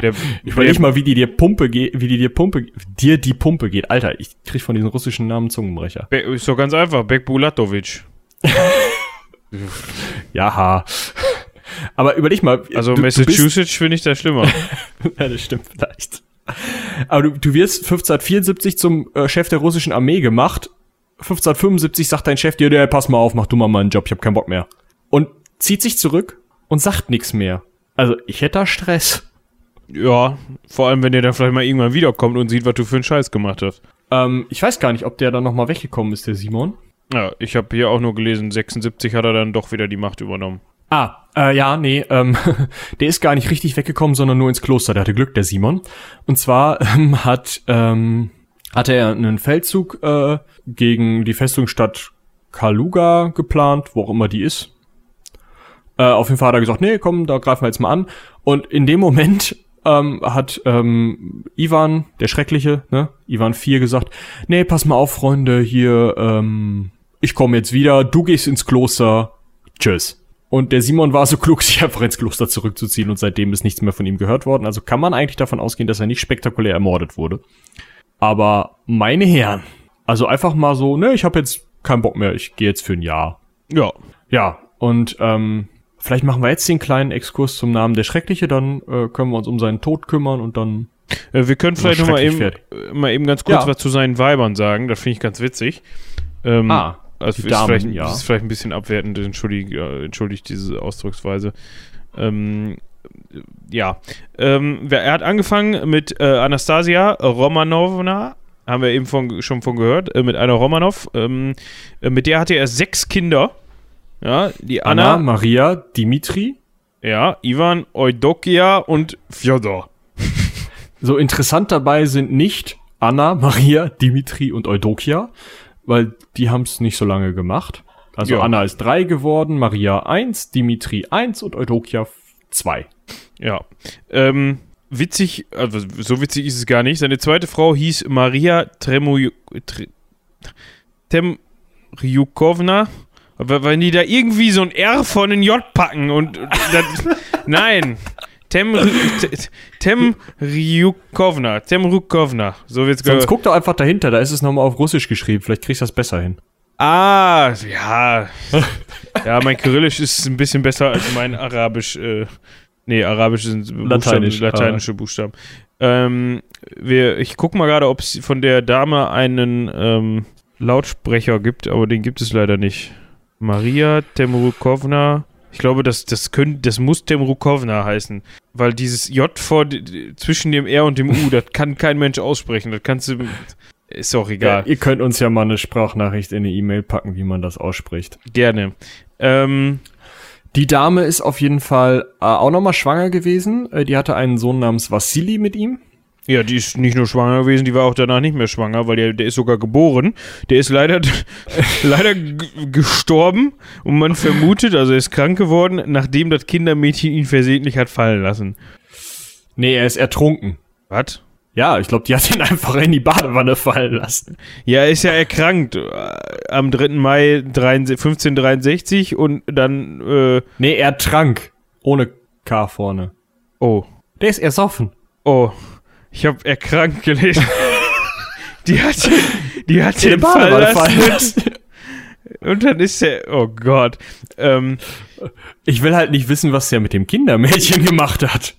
Der, Ich <laughs> überleg mal, wie die dir Pumpe geht, wie die dir Pumpe, dir die Pumpe geht. Alter, ich krieg von diesen russischen Namen Zungenbrecher. Be ist doch ganz einfach, Bek Bulatovic. <laughs> Ja. Aber überleg mal. Also du- Massachusetts finde ich da schlimmer. <laughs> ja, das stimmt vielleicht. Aber du, du wirst 1574 zum äh, Chef der russischen Armee gemacht. 1575 sagt dein Chef dir, der, pass mal auf, mach du mal meinen Job, ich hab keinen Bock mehr. Und zieht sich zurück und sagt nichts mehr. Also, ich hätte da Stress. ja, vor allem, wenn der dann vielleicht mal irgendwann wiederkommt und sieht, was du für einen Scheiß gemacht hast. Ähm, ich weiß gar nicht, ob der dann nochmal weggekommen ist, der Simon. Ja, ich habe hier auch nur gelesen, 76 hat er dann doch wieder die Macht übernommen. Ah, äh, ja, nee, ähm, <laughs> der ist gar nicht richtig weggekommen, sondern nur ins Kloster. Der hatte Glück, der Simon. Und zwar <laughs> ähm, hat, ähm, hatte er einen Feldzug äh, gegen die Festungsstadt Kaluga geplant, wo auch immer die ist. Äh, auf jeden Fall hat er gesagt, nee, komm, da greifen wir jetzt mal an. Und in dem Moment <laughs> ähm, hat ähm, Ivan, der Schreckliche, ne, Ivan 4 gesagt, nee, pass mal auf, Freunde, hier, ähm, ich komme jetzt wieder, du gehst ins Kloster, tschüss. Und der Simon war so klug, <laughs> sich einfach ins Kloster zurückzuziehen und seitdem ist nichts mehr von ihm gehört worden. Also kann man eigentlich davon ausgehen, dass er nicht spektakulär ermordet wurde. Aber meine Herren, also einfach mal so, ne, ich habe jetzt keinen Bock mehr, ich gehe jetzt für ein Jahr. Ja, Ja, und ähm, vielleicht machen wir jetzt den kleinen Exkurs zum Namen der Schreckliche, dann äh, können wir uns um seinen Tod kümmern und dann. Äh, Wir können vielleicht noch mal eben, äh, mal eben ganz kurz Ja. was zu seinen Weibern sagen. Das finde ich ganz witzig. Ähm, Ah, also die ist, Damen, vielleicht, ja. ist vielleicht ein bisschen abwertend, entschuldigt, äh, entschuldigt diese Ausdrucksweise. Ähm, ja, ähm, er hat angefangen mit äh, Anastasia Romanovna, haben wir eben von, schon von gehört, äh, mit einer Romanov. Ähm, äh, mit der hatte er sechs Kinder. Ja, die Anna, Anna, Maria, Dimitri. ja, Ivan, Eudokia und Fjodor. So interessant dabei sind nicht Anna, Maria, Dimitri und Eudokia, weil die haben es nicht so lange gemacht. Also Ja. Anna ist drei geworden, Maria eins, Dimitri eins und Eudokia zwei. Ja. Ähm, witzig, also so witzig ist es gar nicht. Seine zweite Frau hieß Maria Tremuj Tre Temrjukovna. Aber wenn die da irgendwie so ein R von ein J packen und das, <laughs> nein. Temr Temrjukovna. Temrjukovna. So wird's Sonst guck doch einfach dahinter, da ist es nochmal auf Russisch geschrieben, vielleicht kriegst du das besser hin. Ah, ja. Ja, mein Kyrillisch ist ein bisschen besser als mein Arabisch. Äh, nee, Arabisch sind Lateinisch, Buchstaben, lateinische Buchstaben. Ähm, wir, ich guck mal gerade, ob es von der Dame einen ähm, Lautsprecher gibt, aber den gibt es leider nicht. Maria Temrukovna. Ich glaube, das, das, könnt, das muss Temrukovna heißen. Weil dieses J vor, zwischen dem R und dem U, das kann kein Mensch aussprechen. Das kannst du. Ist auch Ja, egal. ihr könnt uns ja mal eine Sprachnachricht in eine E-Mail packen, wie man das ausspricht. Gerne. Ähm, Die Dame ist auf jeden Fall äh, auch nochmal schwanger gewesen. Äh, die hatte einen Sohn namens Vassili mit ihm. Ja, die ist nicht nur schwanger gewesen, die war auch danach nicht mehr schwanger, weil der, der ist sogar geboren. Der ist leider, <laughs> leider gestorben und man vermutet, also er ist krank geworden, nachdem das Kindermädchen ihn versehentlich hat fallen lassen. Nee, er ist ertrunken. Was? Ja, ich glaube, die hat ihn <laughs> einfach in die Badewanne fallen lassen. Ja, er ist ja erkrankt äh, am 3. Mai 63 1563 und dann, äh, Nee, er trank. Ohne K vorne. oh, Der ist ersoffen. oh, ich habe erkrankt gelesen. <laughs> die hat, die hat den die fallen Badewanne lassen. fallen lassen. Und dann ist er, oh Gott, ähm, Ich will halt nicht wissen, was der mit dem Kindermädchen gemacht hat.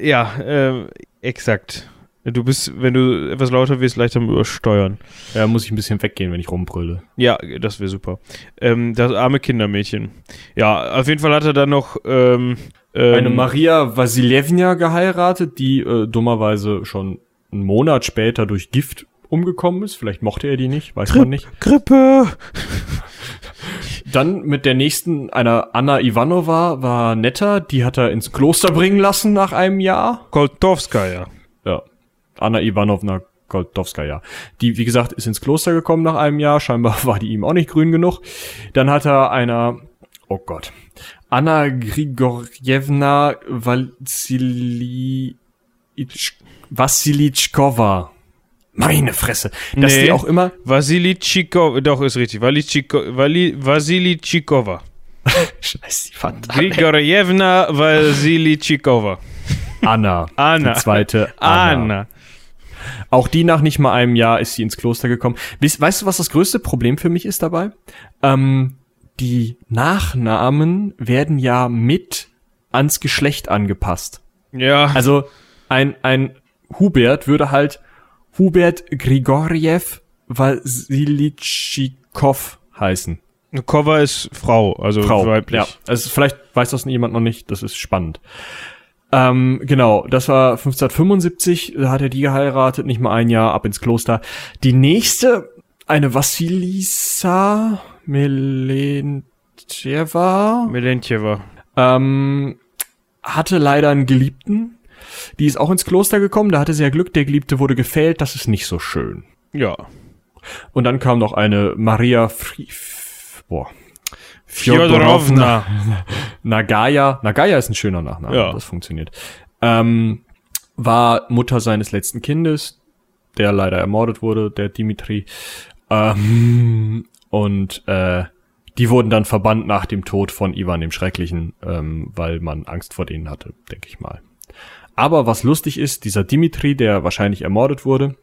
Ja, ähm, exakt. Du bist, wenn du etwas lauter wirst, leicht am Übersteuern. Ja, muss ich ein bisschen weggehen, wenn ich rumbrülle. Ja, das wäre super. Ähm, das arme Kindermädchen. Ja, auf jeden Fall hat er dann noch ähm, ähm, Eine Maria Vasiljewna geheiratet, die äh, dummerweise schon einen Monat später durch Gift umgekommen ist. Vielleicht mochte er die nicht, weiß man nicht. Grippe. Dann mit der nächsten, einer Anna Ivanova, war netter. Die hat er ins Kloster bringen lassen nach einem Jahr. Koltowskaja. Ja. Anna Ivanovna Goldowskaja. Die, wie gesagt, ist ins Kloster gekommen nach einem Jahr. Scheinbar <laughs> war die ihm auch nicht grün genug. Dann hat er einer, oh Gott, Anna Grigorjewna Vassili Vassilitschkova Meine Fresse. Dass Nee. die auch immer, Vasili Chikova, doch, ist richtig. Vali Chiko, Vali, Vasili Chikova. <laughs> scheiße, die fand Grigorjevna Vasili Chikova. Anna. Anna. Die zweite Anna. Anna. Auch die nach nicht mal einem Jahr ist sie ins Kloster gekommen. Weißt, weißt du, was das größte Problem für mich ist dabei? Ähm, die Nachnamen werden ja mit ans Geschlecht angepasst. Ja, Also ein, ein Hubert würde halt Hubert Grigorjew Wasilitschikow heißen. Kova ist Frau, also Frau. weiblich. Ja, also vielleicht weiß das jemand noch nicht, das ist spannend. Ähm, genau, das war 1575, da hat er die geheiratet, nicht mal ein Jahr, ab ins Kloster. Die nächste, eine Vassilisa Melentjeva, Melentjeva. ähm, hatte leider einen Geliebten. Die ist auch ins Kloster gekommen, da hatte sie ja Glück, der Geliebte wurde gefällt, das ist nicht so schön. Ja. Und dann kam noch eine Maria Fri boah. Fjodorovna. Nagaya. Nagaya ist ein schöner Nachname, Ja. das funktioniert. Ähm, war Mutter seines letzten Kindes, der leider ermordet wurde, der Dimitri. Ähm, und äh, die wurden dann verbannt nach dem Tod von Ivan dem Schrecklichen, ähm, weil man Angst vor denen hatte, denke ich mal. Aber was lustig ist, dieser Dimitri, der wahrscheinlich ermordet wurde,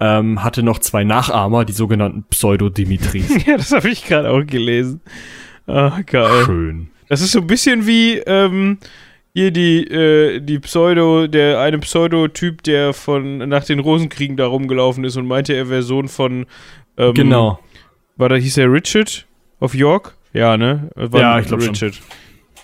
ähm, hatte noch zwei Nachahmer, die sogenannten Pseudo-Dimitris. <laughs> Ja, das habe ich gerade auch gelesen. Ah, geil. Schön. Das ist so ein bisschen wie ähm, hier die, äh, die Pseudo, der eine Pseudotyp, der von nach den Rosenkriegen da rumgelaufen ist und meinte, er wäre Sohn von ähm, Genau. War da hieß er Richard of York? Ja, ne? War Ja, ich glaub schon. Richard.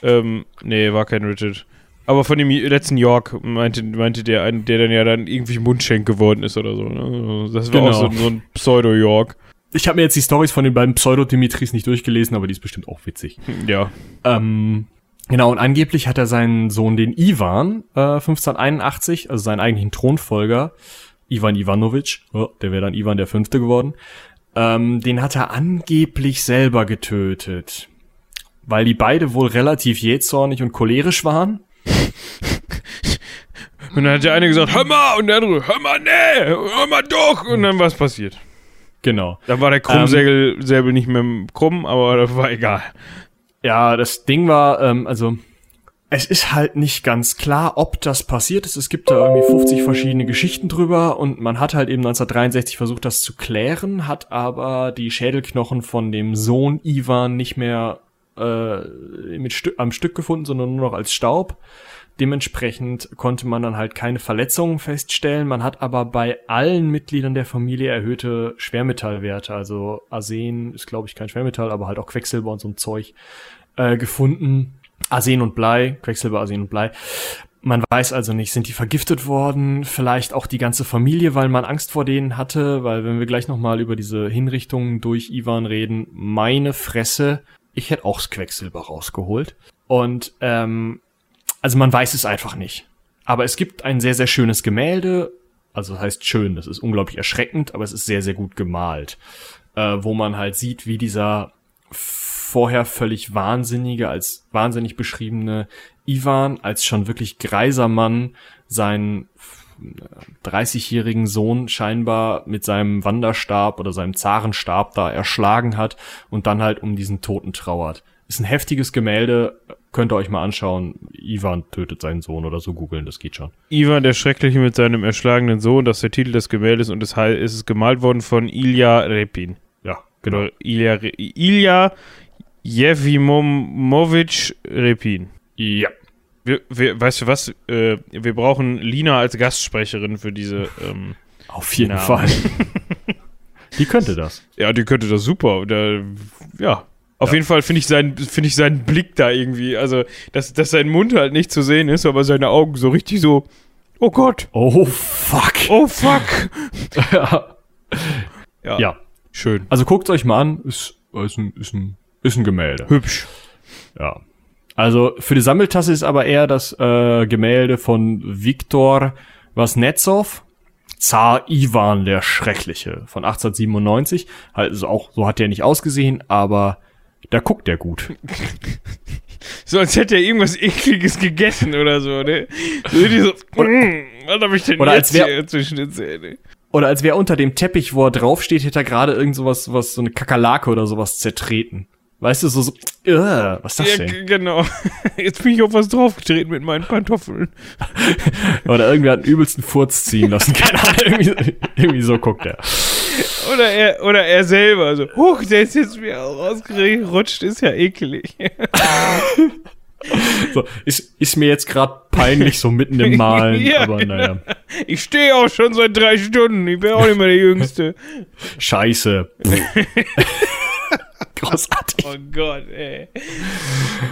Ähm, nee, war kein Richard. Aber von dem letzten York meinte, meinte der einen, der dann ja dann irgendwie Mundschenk geworden ist oder so. Ne? Das war Genau. auch so, so ein Pseudo-York. Ich habe mir jetzt die Stories von den beiden Pseudo-Dimitris nicht durchgelesen, aber die ist bestimmt auch witzig. Ja. Ähm, genau, und angeblich hat er seinen Sohn, den Ivan, äh, 1581, also seinen eigentlichen Thronfolger, Ivan Ivanovic, oh, der wäre dann Ivan der Fünfte geworden, ähm, den hat er angeblich selber getötet. Weil die beide wohl relativ jähzornig und cholerisch waren. Und dann hat der eine gesagt, hör mal, und der andere, hör mal, nee, hör mal doch. Und dann war es passiert. Genau. Da war der Krummsäbel Säbel nicht mehr krumm, aber das war egal. Ja, das Ding war, ähm, also es ist halt nicht ganz klar, ob das passiert ist. Es gibt da irgendwie 50 verschiedene Geschichten drüber und man hat halt eben 1963 versucht, das zu klären, hat aber die Schädelknochen von dem Sohn Ivan nicht mehr äh, mit Stü am Stück gefunden, sondern nur noch als Staub. Dementsprechend konnte man dann halt keine Verletzungen feststellen. Man hat aber bei allen Mitgliedern der Familie erhöhte Schwermetallwerte. Also Arsen ist, glaube ich, kein Schwermetall, aber halt auch Quecksilber und so ein Zeug äh, gefunden. Arsen und Blei, Quecksilber, Arsen und Blei. Man weiß also nicht, sind die vergiftet worden? Vielleicht auch die ganze Familie, weil man Angst vor denen hatte, weil wenn wir gleich nochmal über diese Hinrichtungen durch Ivan reden, meine Fresse, ich hätte auch das Quecksilber rausgeholt. Und ähm, also man weiß es einfach nicht. Aber es gibt ein sehr, sehr schönes Gemälde. Also das heißt schön, das ist unglaublich erschreckend, aber es ist sehr, sehr gut gemalt. Äh, wo man halt sieht, wie dieser vorher völlig wahnsinnige, als wahnsinnig beschriebene Ivan, als schon wirklich greiser Mann, seinen 30-jährigen Sohn scheinbar mit seinem Wanderstab oder seinem Zarenstab da erschlagen hat und dann halt um diesen Toten trauert. Ist ein heftiges Gemälde, könnt ihr euch mal anschauen. Ivan tötet seinen Sohn oder so googeln, das geht schon. Ivan der Schreckliche mit seinem erschlagenen Sohn, das ist der Titel des Gemäldes und es ist gemalt worden von Ilya Repin. Ja, Genau. Ilya, Ilya Jefimovic Repin. Ja. Wir, wir, weißt du was? Äh, wir brauchen Lina als Gastsprecherin für diese. Ähm, Auf jeden Namen. Fall. <laughs> Die könnte das. ja, die könnte das super. Da, ja. Auf jeden Fall finde ich, seinen, finde ich seinen Blick da irgendwie. Also, dass, dass sein Mund halt nicht zu sehen ist, aber seine Augen so richtig so. Oh Gott. Oh, fuck. Oh fuck. <laughs> ja. Ja. ja. Schön. Also guckt euch mal an. Ist, ist, ein, ist, ein, ist ein Gemälde. Hübsch. Ja. Also für die Sammeltasse ist aber eher das äh, Gemälde von Viktor Wasnetsov, Zar Ivan der Schreckliche von 1897. Also auch so hat der nicht ausgesehen, aber da guckt er gut. <laughs> So, als hätte er irgendwas ekliges gegessen oder so, ne? So, so, <laughs> mm, was hab ich denn Oder jetzt als wär- hier zwischen den Zähnen? Oder als wäre unter dem Teppich, wo er draufsteht, hätte er gerade irgend sowas, was, so eine Kakerlake oder sowas zertreten. Weißt du, so, so uh, was ist das Ja, denn? genau. <laughs> Jetzt bin ich auf was draufgetreten mit meinen Pantoffeln. Oder irgendwer hat den übelsten Furz ziehen lassen. Keine Ahnung, irgendwie, irgendwie so guckt er. <laughs> Oder er, oder er selber. So, huch, der ist jetzt wieder rausgerutscht, ist ja ekelig. <laughs> So, ist, ist mir jetzt gerade peinlich, so mitten im <laughs> Malen, Ja, aber naja. Ich stehe auch schon seit drei Stunden. Ich bin auch nicht mehr der Jüngste. Scheiße. Großartig. Oh Gott, ey.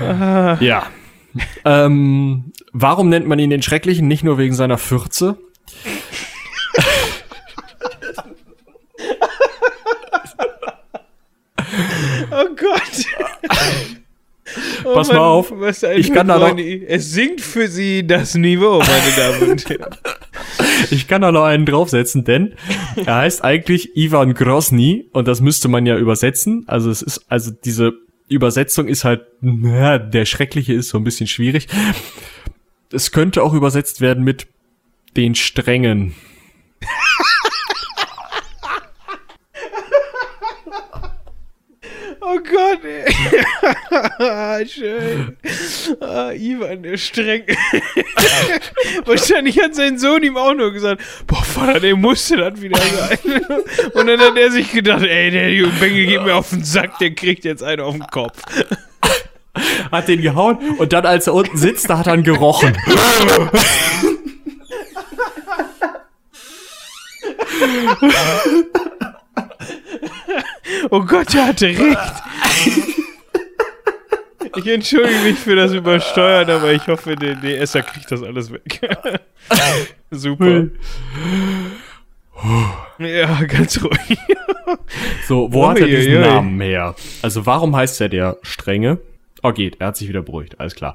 Ja. ähm, warum nennt man ihn den Schrecklichen? Nicht nur wegen seiner Fürze. <laughs> Oh Gott. <laughs> Oh Pass mal auf. Ich kann da Freunde. Es sinkt für sie das Niveau, meine Damen und Herren. <laughs> Ich kann da noch einen draufsetzen, denn er heißt eigentlich Ivan Grosny und das müsste man ja übersetzen. Also es ist, also diese Übersetzung ist halt, na, der Schreckliche ist so ein bisschen schwierig. Es könnte auch übersetzt werden mit den Strengen. Oh Gott, ey. <laughs> Schön. Ah, Ivan, der streng. <laughs> Wahrscheinlich hat sein Sohn ihm auch nur gesagt, boah, Vater, der musste das wieder sein. <laughs> Und dann hat er sich gedacht, ey, der junge Bengel geht mir auf den Sack, der kriegt jetzt einen auf den Kopf. Hat den gehauen und dann, als er unten sitzt, da hat er ihn gerochen. Oh Gott, der hatte recht. Ich entschuldige mich für das Übersteuern, aber ich hoffe, der DSer kriegt das alles weg. <laughs> Super. Ja, ganz ruhig. So, wo hat er diesen Uiuiui. Namen her? Also warum heißt er der Strenge? Oh, geht, er hat sich wieder beruhigt, alles klar.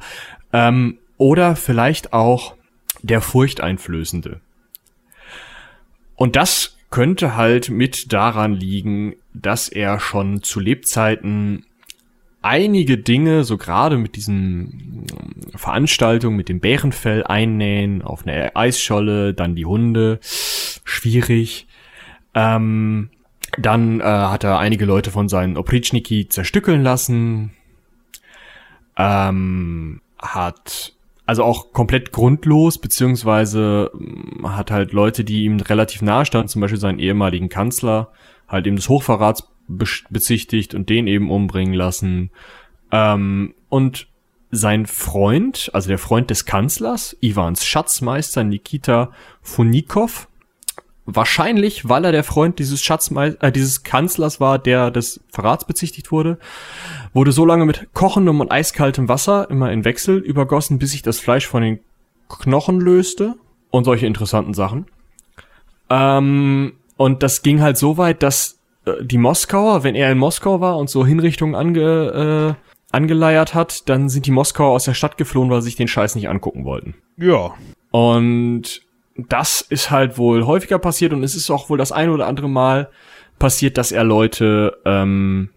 Ähm, oder vielleicht auch der Furchteinflößende. Und das könnte halt mit daran liegen, dass er schon zu Lebzeiten einige Dinge, so gerade mit diesen ähm, Veranstaltungen, mit dem Bärenfell einnähen, auf einer Eisscholle, dann die Hunde, schwierig. Ähm, dann äh, hat er einige Leute von seinen Opričniki zerstückeln lassen. Ähm, hat also auch komplett grundlos, beziehungsweise ähm, hat halt Leute, die ihm relativ nahe standen, zum Beispiel seinen ehemaligen Kanzler, halt eben des Hochverrats bezichtigt und den eben umbringen lassen. Ähm, und sein Freund, also der Freund des Kanzlers, Ivans Schatzmeister Nikita Funikov, wahrscheinlich, weil er der Freund dieses Schatzmeister, äh, dieses Kanzlers war, der des Verrats bezichtigt wurde, wurde so lange mit kochendem und eiskaltem Wasser immer in Wechsel übergossen, bis sich das Fleisch von den Knochen löste und solche interessanten Sachen. Ähm, und das ging halt so weit, dass äh, die Moskauer, wenn er in Moskau war und so Hinrichtungen ange, äh, angeleiert hat, dann sind die Moskauer aus der Stadt geflohen, weil sie sich den Scheiß nicht angucken wollten. Ja. Und das ist halt wohl häufiger passiert und es ist auch wohl das ein oder andere Mal passiert, dass er Leute ähm,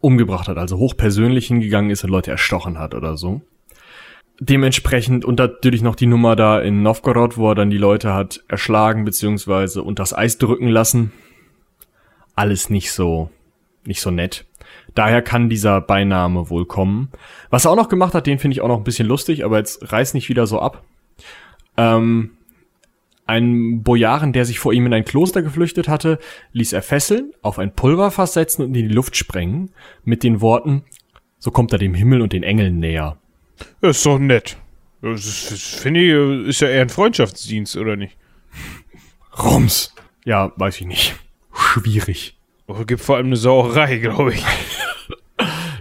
umgebracht hat, also hochpersönlich hingegangen ist und Leute erstochen hat oder so. Dementsprechend und natürlich noch die Nummer da in Novgorod, wo er dann die Leute hat erschlagen beziehungsweise unters Eis drücken lassen. Alles nicht so, nicht so nett. Daher kann dieser Beiname wohl kommen. Was er auch noch gemacht hat, den finde ich auch noch ein bisschen lustig, aber jetzt reiß nicht wieder so ab. Ähm, ein Bojaren, der sich vor ihm in ein Kloster geflüchtet hatte, ließ er fesseln, auf ein Pulverfass setzen und in die Luft sprengen, mit den Worten, so kommt er dem Himmel und den Engeln näher. Das ist doch nett. Das, finde ich, ist ja eher ein Freundschaftsdienst, oder nicht? Rums. Ja, weiß ich nicht. Schwierig. Oh, gibt vor allem eine Sauerei, glaube ich. <laughs>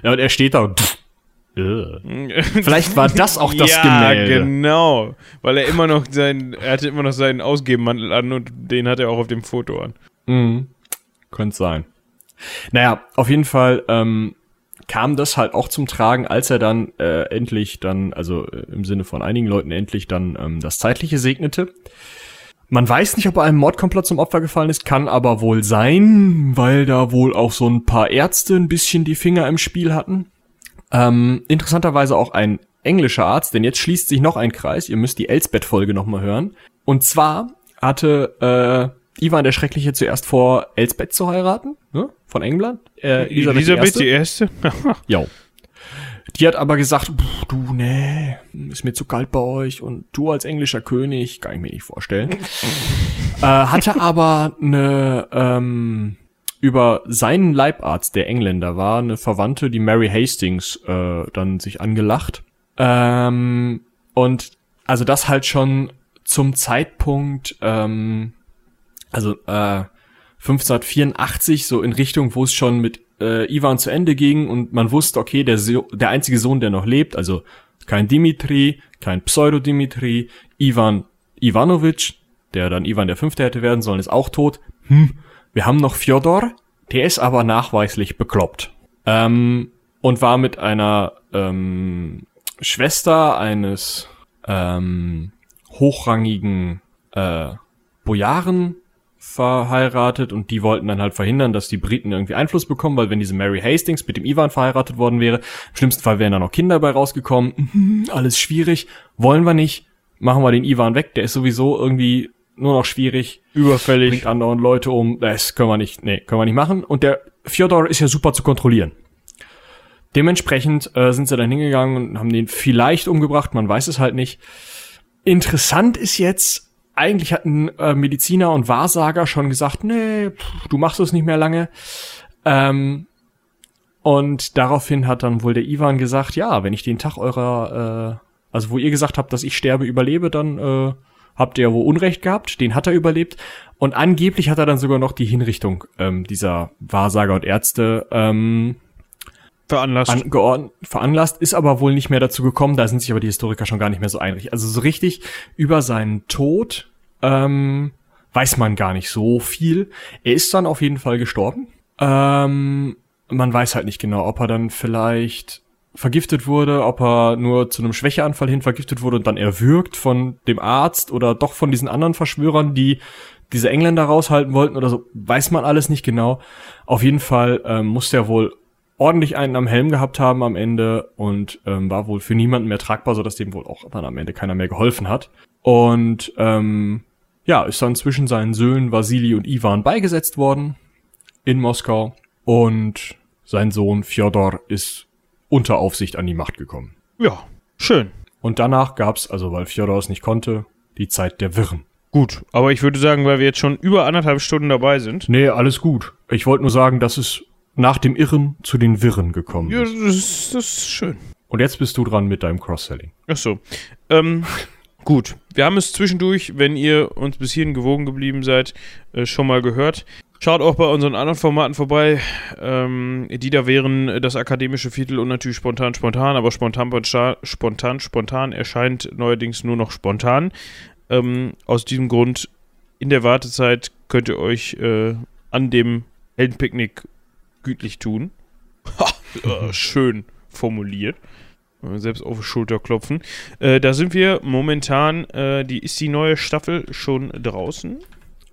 Ja, und er steht da und. Vielleicht war das auch das ja, Gemälde. genau. Weil er immer noch sein, er hatte immer noch seinen Ausgebenmantel an und den hat er auch auf dem Foto an. Mhm. Könnte sein. Naja, auf jeden Fall ähm, kam das halt auch zum Tragen, als er dann äh, endlich dann, also äh, im Sinne von einigen Leuten endlich dann ähm, das Zeitliche segnete. Man weiß nicht, ob er einem Mordkomplott zum Opfer gefallen ist, kann aber wohl sein, weil da wohl auch so ein paar Ärzte ein bisschen die Finger im Spiel hatten. Ähm, interessanterweise auch ein englischer Arzt, denn jetzt schließt sich noch ein Kreis. Ihr müsst die Elsbeth-Folge nochmal hören. Und zwar hatte äh, Ivan der Schreckliche zuerst vor, Elsbeth zu heiraten, ne? von England. Äh, Elisabeth, die Erste? <laughs> Ja. Die hat aber gesagt, "Pff, du, nee, ist mir zu kalt bei euch und du als englischer König, kann ich mir nicht vorstellen. <laughs> äh, hatte aber eine, ähm, über seinen Leibarzt, der Engländer war, eine Verwandte, die Mary Hastings, äh, dann sich angelacht. Ähm, und also das halt schon zum Zeitpunkt, ähm, also äh, 1584 so in Richtung, wo es schon mit äh, Ivan zu Ende ging und man wusste, okay, der, so der einzige Sohn, der noch lebt, also kein Dimitri, kein Pseudo-Dimitri, Ivan Ivanovic, der dann Ivan der Fünfte hätte werden sollen, ist auch tot. Hm, wir haben noch Fjodor, der ist aber nachweislich bekloppt. Ähm, und war mit einer ähm, Schwester eines ähm, hochrangigen äh, Bojaren verheiratet und die wollten dann halt verhindern, dass die Briten irgendwie Einfluss bekommen, weil wenn diese Mary Hastings mit dem Ivan verheiratet worden wäre, im schlimmsten Fall wären da noch Kinder bei rausgekommen. Mhm, alles schwierig, wollen wir nicht, machen wir den Ivan weg, der ist sowieso irgendwie nur noch schwierig, Überfällig. andauernd Leute um, das können wir nicht, nee, können wir nicht machen. Und der Fjodor ist ja super zu kontrollieren. Dementsprechend äh, sind sie dann hingegangen und haben den vielleicht umgebracht, man weiß es halt nicht. Interessant ist jetzt, eigentlich hatten äh, Mediziner und Wahrsager schon gesagt, nee, pff, du machst es nicht mehr lange. Ähm, und daraufhin hat dann wohl der Ivan gesagt, ja, wenn ich den Tag eurer, äh, also wo ihr gesagt habt, dass ich sterbe, überlebe, dann äh, habt ihr wohl Unrecht gehabt. Den hat er überlebt. Und angeblich hat er dann sogar noch die Hinrichtung ähm, dieser Wahrsager und Ärzte ähm, Veranlasst. angeordnet, veranlasst, ist aber wohl nicht mehr dazu gekommen, da sind sich aber die Historiker schon gar nicht mehr so einig. Also so richtig über seinen Tod ähm, weiß man gar nicht so viel. Er ist dann auf jeden Fall gestorben. Ähm, man weiß halt nicht genau, ob er dann vielleicht vergiftet wurde, ob er nur zu einem Schwächeanfall hin vergiftet wurde und dann erwürgt von dem Arzt oder doch von diesen anderen Verschwörern, die diese Engländer raushalten wollten oder so, weiß man alles nicht genau. Auf jeden Fall ähm, muss er wohl ordentlich einen am Helm gehabt haben am Ende und ähm, war wohl für niemanden mehr tragbar, sodass dem wohl auch dann am Ende keiner mehr geholfen hat. Und ähm, ja, ist dann zwischen seinen Söhnen Vasili und Ivan beigesetzt worden in Moskau und sein Sohn Fjodor ist unter Aufsicht an die Macht gekommen. Ja, schön. Und danach gab's, also weil Fjodor es nicht konnte, die Zeit der Wirren. Gut, aber ich würde sagen, weil wir jetzt schon über anderthalb Stunden dabei sind. Nee, alles gut. Ich wollte nur sagen, dass es nach dem Irren zu den Wirren gekommen Ja, ist. das ist, das ist schön. Und jetzt bist du dran mit deinem Cross-Selling. Ach so. Ähm, <laughs> gut. Wir haben es zwischendurch, wenn ihr uns bis hierhin gewogen geblieben seid, äh, schon mal gehört. Schaut auch bei unseren anderen Formaten vorbei. Ähm, die da wären das akademische Viertel und natürlich spontan, spontan, aber spontan, spontan, spontan, erscheint neuerdings nur noch spontan. Ähm, aus diesem Grund, in der Wartezeit könnt ihr euch äh, an dem Heldenpicknick gütlich tun. Ha, äh, schön formuliert. Selbst auf die Schulter klopfen. Äh, da sind wir momentan, äh, die ist die neue Staffel schon draußen.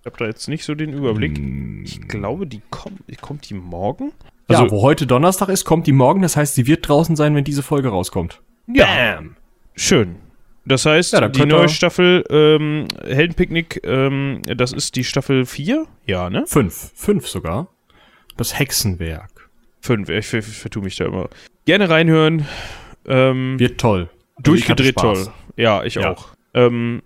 Ich habe da jetzt nicht so den Überblick. Ich glaube, die kommt, kommt die morgen? Also, ja, wo heute Donnerstag ist, kommt die morgen. Das heißt, sie wird draußen sein, wenn diese Folge rauskommt. Ja. Schön. Das heißt, Ja, die neue Staffel ähm, Heldenpicknick, ähm, das ist die Staffel 4? Ja, ne? Fünf. Fünf sogar. Das Hexenwerk. 5. Ich, ver- vertue mich da immer. Gerne reinhören. Ähm, Wird toll. durchgedreht Also ich hatte toll. Ja, ich Ja. auch. Ähm,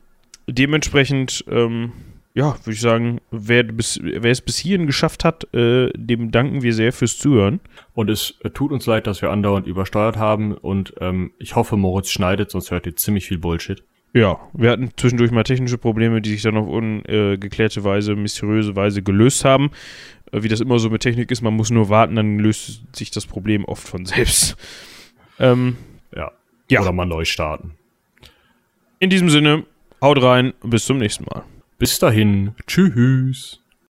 dementsprechend, ähm, ja, würde ich sagen, wer, bis, wer es bis hierhin geschafft hat, äh, dem danken wir sehr fürs Zuhören. Und es äh, tut uns leid, dass wir andauernd übersteuert haben. Und ähm, ich hoffe, Moritz schneidet, sonst hört ihr ziemlich viel Bullshit. Ja, wir hatten zwischendurch mal technische Probleme, die sich dann auf ungeklärte Weise, mysteriöse Weise gelöst haben. Äh, wie das immer so mit Technik ist, man muss nur warten, dann löst sich das Problem oft von selbst. <laughs> Ähm, Ja. Ja. Oder mal neu starten. in diesem Sinne, haut rein, bis zum nächsten Mal. Bis dahin. Tschüss.